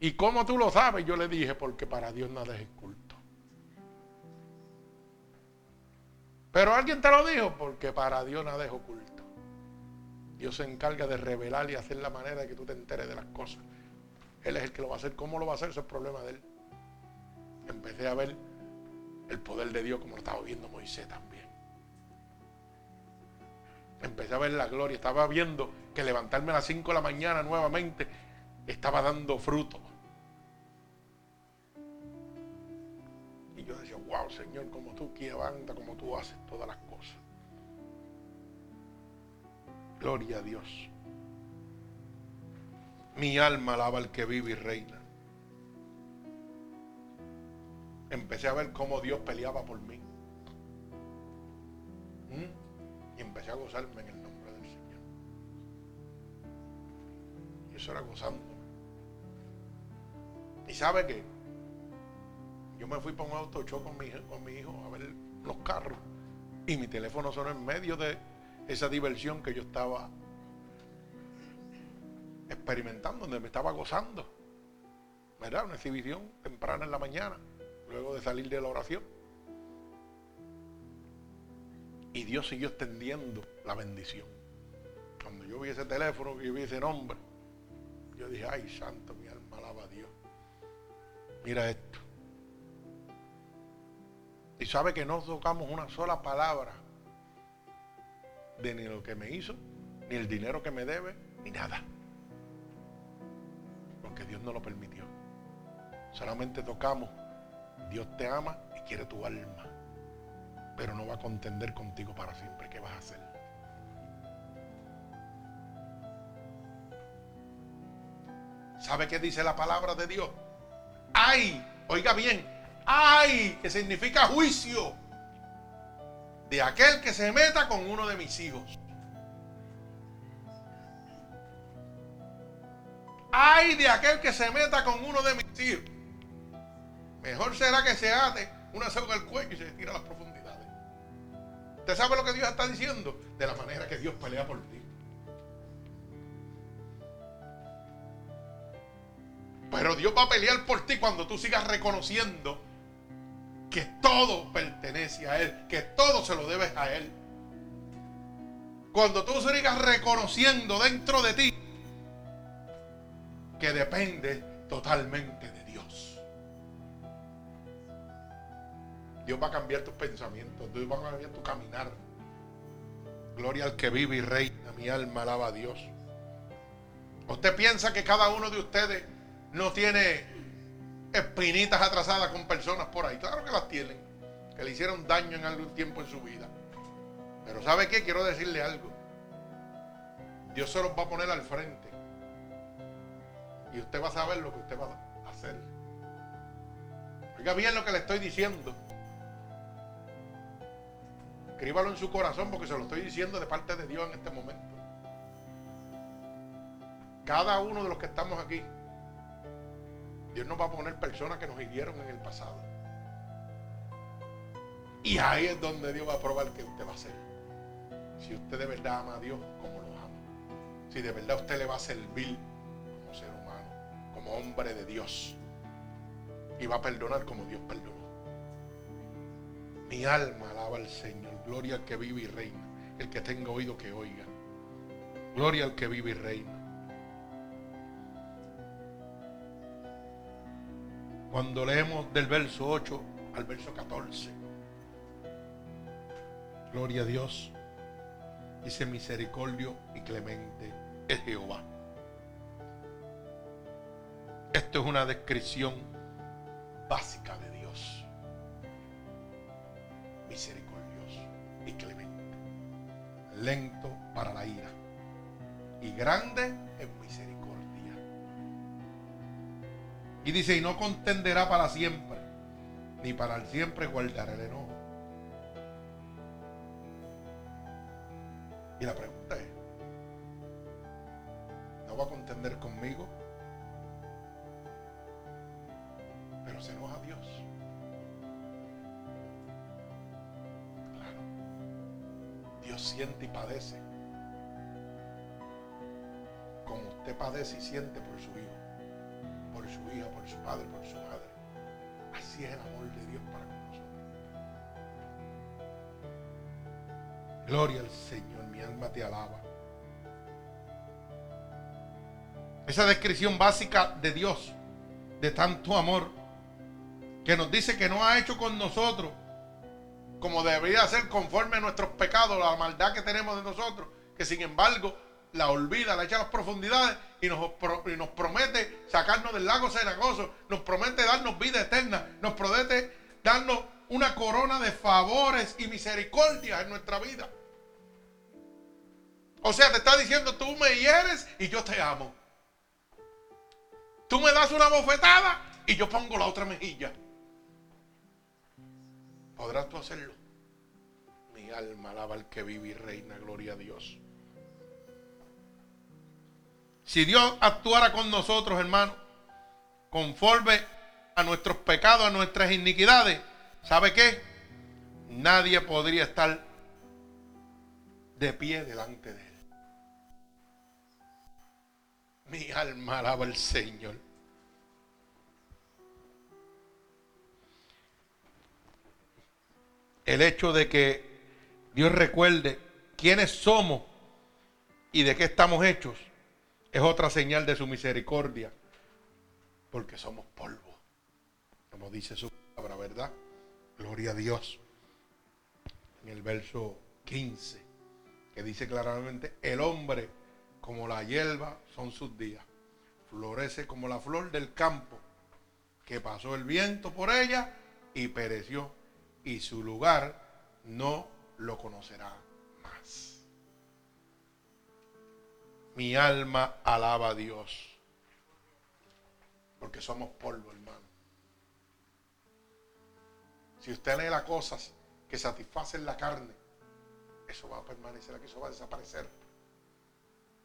¿Y cómo tú lo sabes? Yo le dije, porque para Dios nada es culto. Pero alguien te lo dijo, porque para Dios nada es oculto. Dios se encarga de revelar y hacer la manera de que tú te enteres de las cosas. Él es el que lo va a hacer. ¿Cómo lo va a hacer? Eso es problema de él. Empecé a ver el poder de Dios como lo estaba viendo Moisés también. Empecé a ver la gloria. Estaba viendo que levantarme a las 5 de la mañana nuevamente estaba dando fruto. Wow, Señor, como tú banda, como tú haces todas las cosas. Gloria a Dios. Mi alma alaba al que vive y reina. Empecé a ver cómo Dios peleaba por mí. ¿Mm? Y empecé a gozarme en el nombre del Señor. Y eso era gozando. ¿Y sabe qué? Yo me fui para un auto con mi, con mi hijo a ver los carros. Y mi teléfono sonó en medio de esa diversión que yo estaba experimentando, donde me estaba gozando. ¿Verdad? Una exhibición temprana en la mañana, luego de salir de la oración. Y Dios siguió extendiendo la bendición. Cuando yo vi ese teléfono, yo vi ese nombre, yo dije, ay, santo, mi alma alaba a Dios. Mira esto. Y sabe que no tocamos una sola palabra de ni lo que me hizo, ni el dinero que me debe, ni nada. Porque Dios no lo permitió. Solamente tocamos, Dios te ama y quiere tu alma. Pero no va a contender contigo para siempre. ¿Qué vas a hacer? ¿Sabe qué dice la palabra de Dios? Ay, oiga bien, ay, que significa juicio de aquel que se meta con uno de mis hijos. Ay de aquel que se meta con uno de mis hijos. Mejor será que se ate una soga al cuello y se tira a las profundidades. ¿Usted sabe lo que Dios está diciendo? De la manera que Dios pelea por ti. Pero Dios va a pelear por ti cuando tú sigas reconociendo que todo pertenece a Él, que todo se lo debes a Él. Cuando tú sigas reconociendo dentro de ti que depende totalmente de Dios. Dios va a cambiar tus pensamientos, Dios va a cambiar tu caminar. Gloria al que vive y reina, mi alma alaba a Dios. ¿Usted piensa que cada uno de ustedes no tiene espinitas atrasadas con personas por ahí. Claro que las tienen, que le hicieron daño en algún tiempo en su vida. Pero ¿sabe qué? Quiero decirle algo. Dios se los va a poner al frente. Y usted va a saber lo que usted va a hacer. Oiga bien lo que le estoy diciendo. Escríbalo en su corazón porque se lo estoy diciendo de parte de Dios en este momento. Cada uno de los que estamos aquí Dios nos va a poner personas que nos hirieron en el pasado. Y ahí es donde Dios va a probar que usted va a ser. Si usted de verdad ama a Dios como lo ama. Si de verdad usted le va a servir como ser humano, como hombre de Dios. Y va a perdonar como Dios perdonó. Mi alma alaba al Señor. Gloria al que vive y reina. El que tenga oído que oiga. Gloria al que vive y reina. Cuando leemos del verso 8 al verso 14. Gloria a Dios. Dice misericordio y clemente es Jehová. Esto es una descripción básica de Dios. Misericordioso y clemente. Lento para la ira. Y grande en misericordia y dice, y no contenderá para siempre, ni para el siempre guardará el enojo. Y la pregunta es, ¿no va a contender conmigo? Pero se enoja a Dios. Claro. Dios siente y padece. Como usted padece y siente por su hijo su hija, por su padre, por su madre. Así es el amor de Dios para con nosotros. Gloria al Señor, mi alma te alaba. Esa descripción básica de Dios, de tanto amor, que nos dice que no ha hecho con nosotros como debería ser conforme a nuestros pecados, la maldad que tenemos de nosotros, que sin embargo la olvida, la echa a las profundidades y nos, promete sacarnos del lago cenagoso, nos promete darnos vida eterna, nos promete darnos una corona de favores y misericordias en nuestra vida. O sea, te está diciendo, tú me hieres y yo te amo. Tú me das una bofetada y yo pongo la otra mejilla. ¿Podrás tú hacerlo? Mi alma alaba al que vive y reina, gloria a Dios. Si Dios actuara con nosotros, hermano, conforme a nuestros pecados, a nuestras iniquidades, ¿sabe qué? Nadie podría estar de pie delante de Él. Mi alma alaba al Señor. El hecho de que Dios recuerde quiénes somos y de qué estamos hechos es otra señal de su misericordia, porque somos polvo, como dice su palabra, ¿verdad? Gloria a Dios. En el verso 15, que dice claramente, el hombre como la hierba son sus días, florece como la flor del campo, que pasó el viento por ella y pereció, y su lugar no lo conocerá Mi alma alaba a Dios. Porque somos polvo, hermano. Si usted anhela cosas que satisfacen la carne, eso va a permanecer aquí, eso va a desaparecer.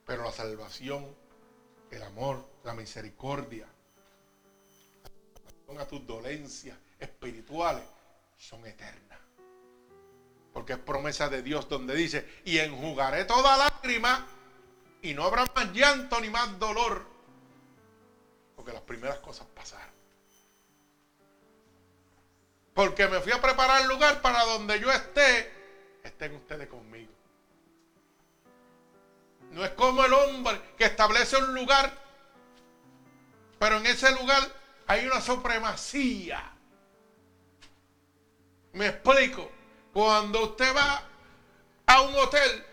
Pero la salvación, el amor, la misericordia, a tus dolencias espirituales son eternas. Porque es promesa de Dios donde dice, y enjugaré toda lágrima y no habrá más llanto ni más dolor. Porque las primeras cosas pasaron. Porque me fui a preparar el lugar para donde yo esté, estén ustedes conmigo. No es como el hombre que establece un lugar, pero en ese lugar hay una supremacía. Me explico. Cuando usted va a un hotel,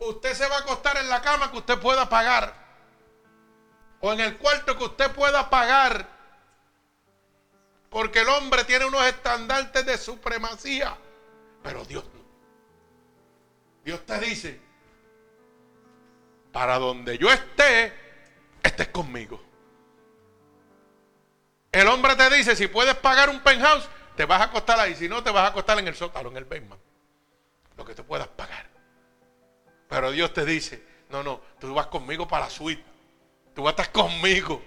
usted se va a acostar en la cama que usted pueda pagar. O en el cuarto que usted pueda pagar. Porque el hombre tiene unos estandartes de supremacía. Pero Dios no. Dios te dice, para donde yo esté, estés conmigo. El hombre te dice, si puedes pagar un penthouse, te vas a acostar ahí. Si no, te vas a acostar en el sótano, en el basement. Lo que te puedas pagar. Pero Dios te dice, no, no, tú vas conmigo para la suite. Tú vas a estar conmigo.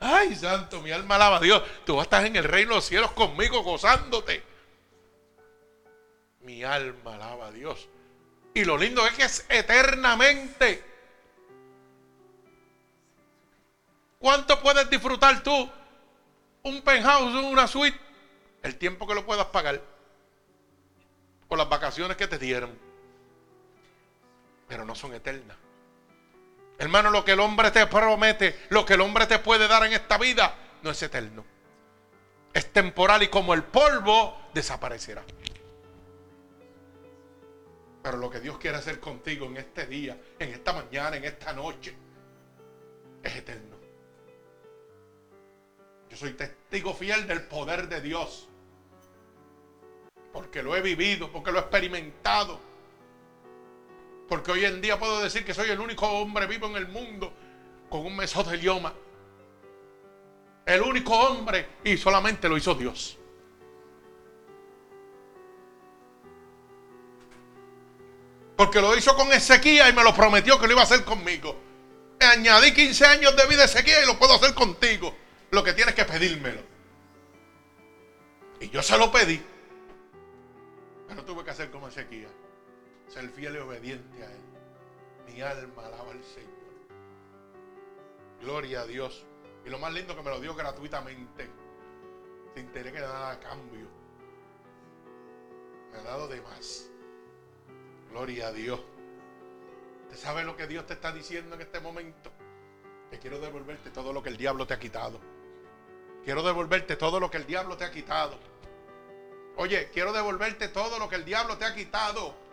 Ay, santo, mi alma alaba a Dios. Tú vas a estar en el reino de los cielos conmigo gozándote. Mi alma alaba a Dios. Y lo lindo es que es eternamente. ¿Cuánto puedes disfrutar tú? Un penthouse, una suite. El tiempo que lo puedas pagar. O las vacaciones que te dieron pero no son eternas. Hermano, lo que el hombre te promete, lo que el hombre te puede dar en esta vida, no es eterno. Es temporal y como el polvo desaparecerá. Pero lo que Dios quiere hacer contigo en este día, en esta mañana, en esta noche, es eterno. Yo soy testigo fiel del poder de Dios. Porque lo he vivido, porque lo he experimentado porque hoy en día puedo decir que soy el único hombre vivo en el mundo con un mesotelioma. El único hombre y solamente lo hizo Dios. Porque lo hizo con Ezequiel y me lo prometió que lo iba a hacer conmigo. Añadí 15 años de vida a Ezequiel y lo puedo hacer contigo. Lo que tienes que pedírmelo. Y yo se lo pedí. Pero tuve que hacer como Ezequiel ser fiel y obediente a Él. Mi alma alaba al Señor. Gloria a Dios. Y lo más lindo que me lo dio gratuitamente. Sin tener que dar a cambio. Me ha dado de más. Gloria a Dios. ¿Usted sabe lo que Dios te está diciendo en este momento? Que quiero devolverte todo lo que el diablo te ha quitado. Quiero devolverte todo lo que el diablo te ha quitado. Oye, quiero devolverte todo lo que el diablo te ha quitado.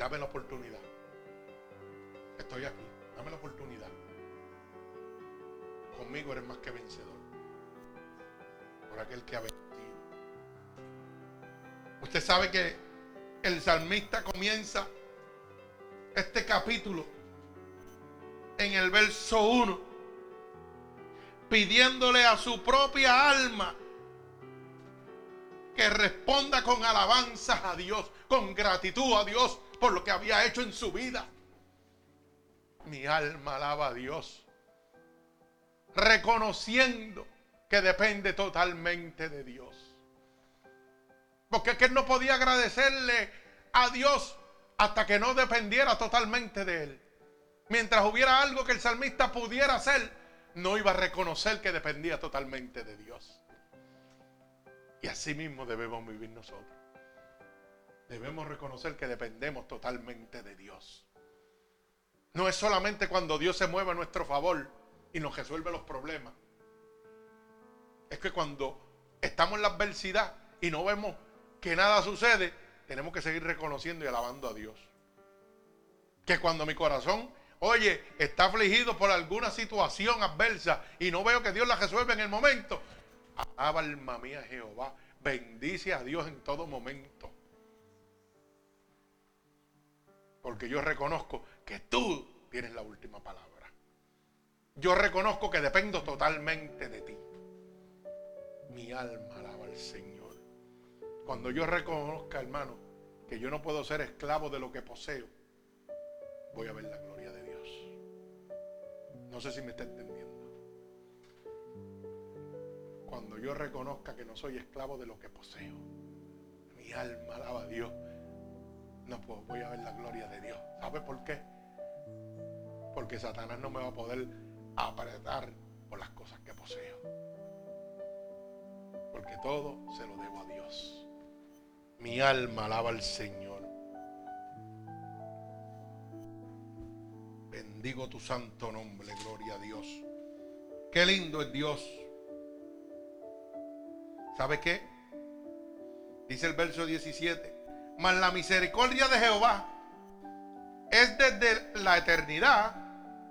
Dame la oportunidad. Estoy aquí. Dame la oportunidad. Conmigo eres más que vencedor. Por aquel que ha vencido. Usted sabe que el salmista comienza este capítulo en el verso 1 pidiéndole a su propia alma que responda con alabanzas a Dios, con gratitud a Dios por lo que había hecho en su vida. Mi alma alaba a Dios, reconociendo que depende totalmente de Dios. Porque es que él no podía agradecerle a Dios hasta que no dependiera totalmente de él. Mientras hubiera algo que el salmista pudiera hacer, no iba a reconocer que dependía totalmente de Dios. Y así mismo debemos vivir nosotros. Debemos reconocer que dependemos totalmente de Dios. No es solamente cuando Dios se mueve a nuestro favor y nos resuelve los problemas. Es que cuando estamos en la adversidad y no vemos que nada sucede, tenemos que seguir reconociendo y alabando a Dios. Que cuando mi corazón, oye, está afligido por alguna situación adversa y no veo que Dios la resuelve en el momento, alaba alma mía Jehová, bendice a Dios en todo momento. Porque yo reconozco que tú tienes la última palabra. Yo reconozco que dependo totalmente de ti. Mi alma alaba al Señor. Cuando yo reconozca, hermano, que yo no puedo ser esclavo de lo que poseo, voy a ver la gloria de Dios. No sé si me está entendiendo. Cuando yo reconozca que no soy esclavo de lo que poseo, mi alma alaba a Dios. No puedo, voy a ver la gloria de Dios. ¿Sabe por qué? Porque Satanás no me va a poder apretar por las cosas que poseo. Porque todo se lo debo a Dios. Mi alma alaba al Señor. Bendigo tu santo nombre, gloria a Dios. Qué lindo es Dios. ¿Sabe qué? Dice el verso 17. Mas la misericordia de Jehová es desde la eternidad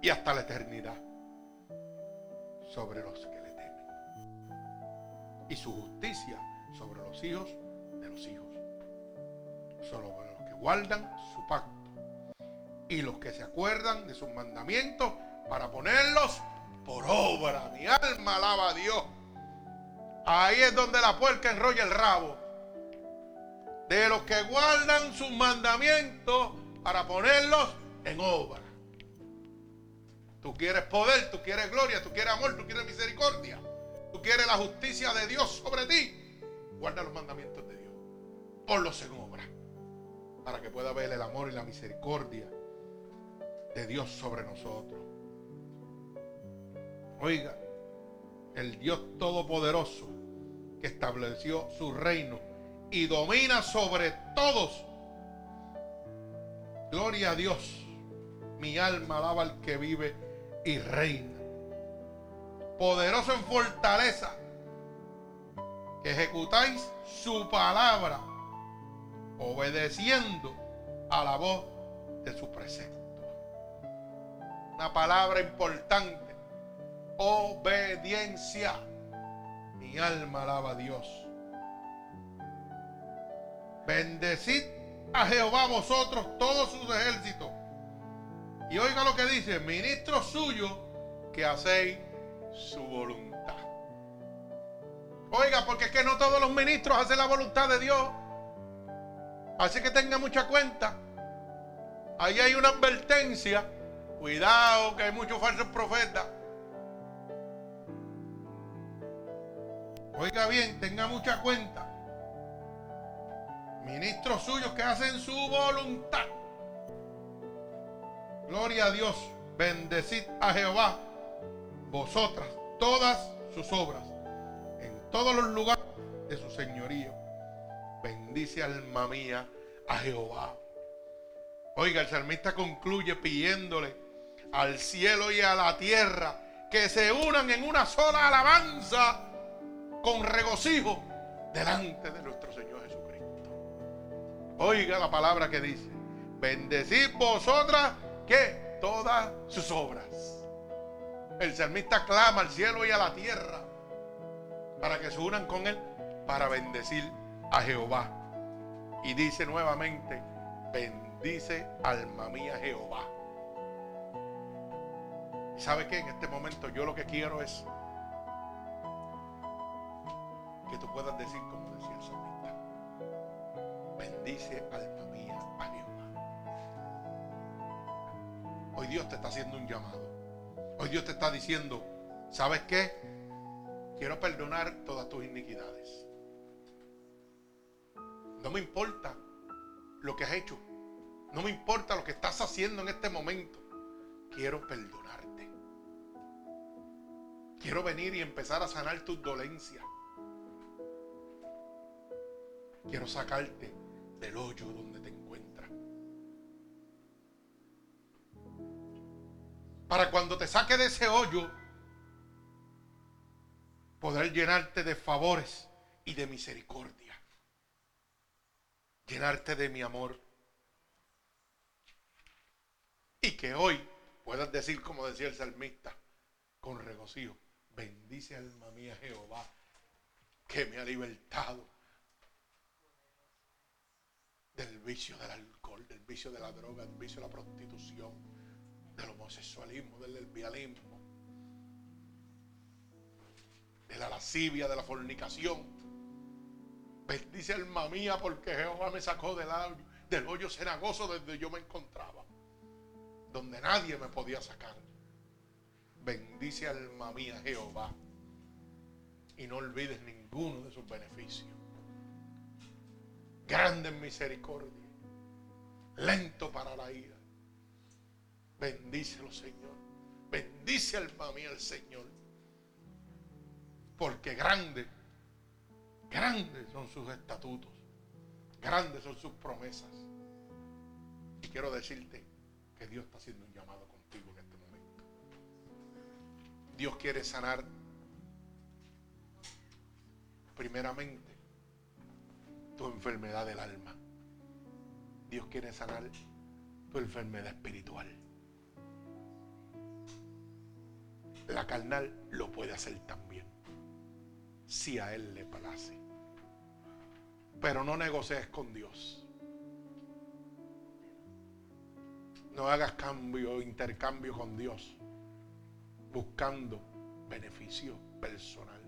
y hasta la eternidad sobre los que le temen. Y su justicia sobre los hijos de los hijos. Sobre los que guardan su pacto. Y los que se acuerdan de sus mandamientos para ponerlos por obra. Mi alma alaba a Dios. Ahí es donde la puerca enrolla el rabo. De los que guardan sus mandamientos para ponerlos en obra. Tú quieres poder, tú quieres gloria, tú quieres amor, tú quieres misericordia. Tú quieres la justicia de Dios sobre ti. Guarda los mandamientos de Dios. Ponlos en obra. Para que pueda ver el amor y la misericordia de Dios sobre nosotros. Oiga, el Dios Todopoderoso que estableció su reino y domina sobre todos. Gloria a Dios. Mi alma alaba al que vive y reina. Poderoso en fortaleza, que ejecutáis su palabra, obedeciendo a la voz de su precepto. Una palabra importante, obediencia. Mi alma alaba a Dios. Bendecid a Jehová vosotros todos sus ejércitos y oiga lo que dice, ministro suyo que hacéis su voluntad. Oiga, porque es que no todos los ministros hacen la voluntad de Dios. Así que tenga mucha cuenta. Ahí hay una advertencia. Cuidado que hay muchos falsos profetas. Oiga bien, tenga mucha cuenta. Ministros suyos que hacen su voluntad. Gloria a Dios. Bendecid a Jehová, vosotras, todas sus obras, en todos los lugares de su señorío. Bendice alma mía a Jehová. Oiga, el salmista concluye pidiéndole al cielo y a la tierra que se unan en una sola alabanza con regocijo delante de nuestro Señor Jesucristo. Oiga la palabra que dice, bendecid vosotras que todas sus obras. El salmista clama al cielo y a la tierra para que se unan con él para bendecir a Jehová. Y dice nuevamente, bendice alma mía Jehová. ¿Y sabe qué? En este momento yo lo que quiero es que tú puedas decir como decía el salmista. Bendice alma mía a Jehová. Hoy Dios te está haciendo un llamado. Hoy Dios te está diciendo, ¿sabes qué? Quiero perdonar todas tus iniquidades. No me importa lo que has hecho. No me importa lo que estás haciendo en este momento. Quiero perdonarte. Quiero venir y empezar a sanar tus dolencias. Quiero sacarte del hoyo donde te encuentras. Para cuando te saque de ese hoyo, poder llenarte de favores y de misericordia. Llenarte de mi amor. Y que hoy puedas decir, como decía el salmista, con regocijo, bendice alma mía Jehová, que me ha libertado del vicio del alcohol, del vicio de la droga, del vicio de la prostitución, del homosexualismo, del lesbianismo, de la lascivia, de la fornicación. Bendice alma mía porque Jehová me sacó del, del hoyo cenagoso donde yo me encontraba, donde nadie me podía sacar. Bendice alma mía Jehová y no olvides ninguno de sus beneficios grande en misericordia, lento para la ira. Bendícelo, Señor. Bendice alma mía el Señor. Porque grande, grandes son sus estatutos, grandes son sus promesas. Y quiero decirte que Dios está haciendo un llamado contigo en este momento. Dios quiere sanar primeramente tu enfermedad del alma. Dios quiere sanar tu enfermedad espiritual. La carnal lo puede hacer también, si a Él le place. Pero no negocies con Dios. No hagas cambio, intercambio con Dios, buscando beneficio personal.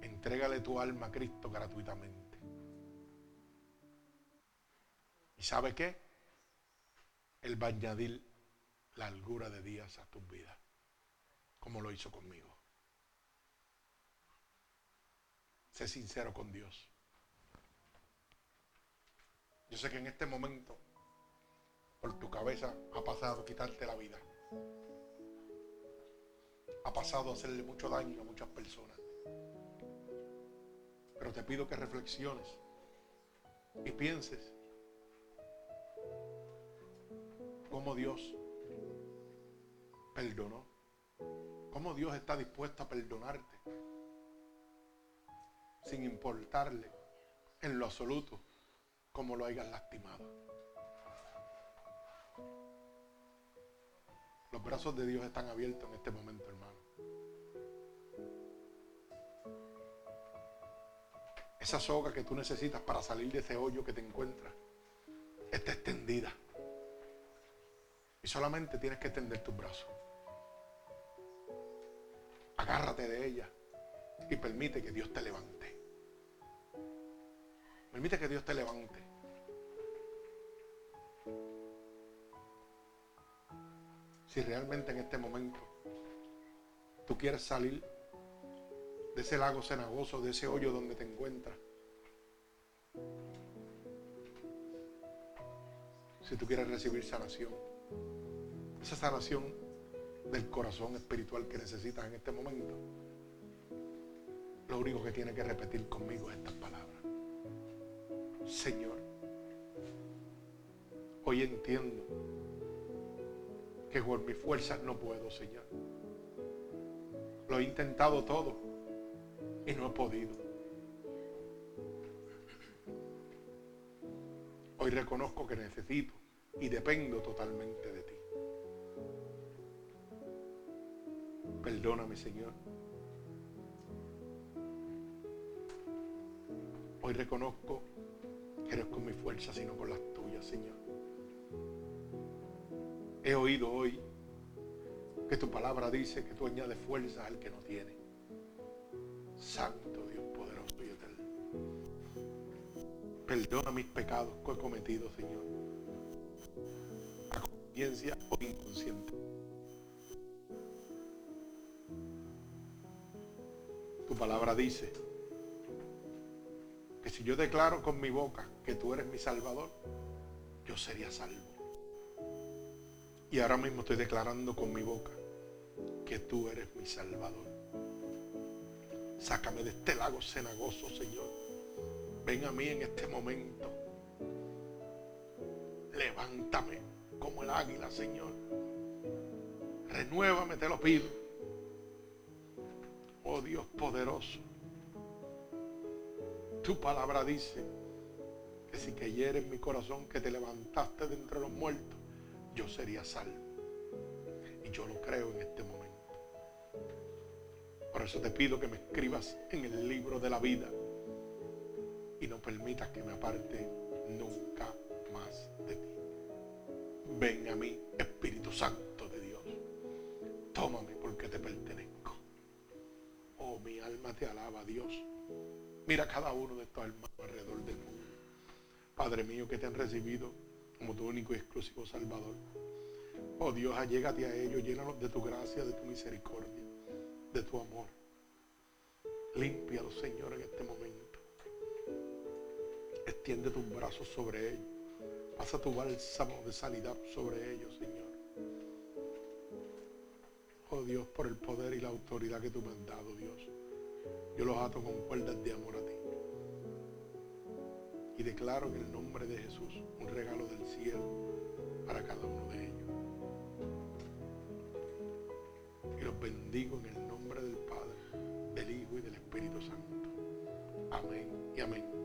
Entrégale tu alma a Cristo gratuitamente. Sabe qué? Él va a añadir la largura de días a tus vidas, como lo hizo conmigo. Sé sincero con Dios. Yo sé que en este momento por tu cabeza ha pasado quitarte la vida. Ha pasado hacerle mucho daño a muchas personas. Pero te pido que reflexiones y pienses cómo Dios perdonó, cómo Dios está dispuesto a perdonarte sin importarle en lo absoluto cómo lo hayas lastimado. Los brazos de Dios están abiertos en este momento, hermano. Esa soga que tú necesitas para salir de ese hoyo que te encuentras está extendida. Solamente tienes que tender tus brazos. Agárrate de ella y permite que Dios te levante. Permite que Dios te levante. Si realmente en este momento tú quieres salir de ese lago cenagoso, de ese hoyo donde te encuentras, si tú quieres recibir sanación, esa sanación del corazón espiritual que necesitas en este momento, lo único que tienes que repetir conmigo es estas palabras. Señor, hoy entiendo que por mis fuerzas no puedo, Señor. Lo he intentado todo y no he podido. Hoy reconozco que necesito y dependo totalmente de ti. Perdóname, Señor. Hoy reconozco que no es con mi fuerza, sino con las tuyas, Señor. He oído hoy que tu palabra dice que tú añades fuerza al que no tiene. Santo Dios poderoso y eterno. Perdona mis pecados que he cometido, Señor. A conciencia o inconsciente. Palabra dice que si yo declaro con mi boca que tú eres mi Salvador, yo sería salvo. Y ahora mismo estoy declarando con mi boca que tú eres mi Salvador. Sácame de este lago cenagoso, Señor. Ven a mí en este momento. Levántame como el águila, Señor. Renuévame, te lo pido. Dios poderoso. Tu palabra dice que si creyera en mi corazón que te levantaste de entre los muertos, yo sería salvo. Y yo lo creo en este momento. Por eso te pido que me escribas en el libro de la vida y no permitas que me aparte nunca más de ti. Ven a mí, Espíritu Santo te alaba, Dios. Mira cada uno de estos hermanos alrededor del mundo. Padre mío, que te han recibido como tu único y exclusivo Salvador. Oh Dios, allégate a ellos, llénalos de tu gracia, de tu misericordia de tu amor. Límpialo, Señor, en este momento. Extiende tus brazos sobre ellos. Pasa tu bálsamo de sanidad sobre ellos, Señor. Oh Dios, por el poder y la autoridad que tú me has dado, Dios. Yo los ato con cuerdas de amor a ti. Y declaro en el nombre de Jesús un regalo del cielo para cada uno de ellos. Y los bendigo en el nombre del Padre, del Hijo y del Espíritu Santo. Amén y amén.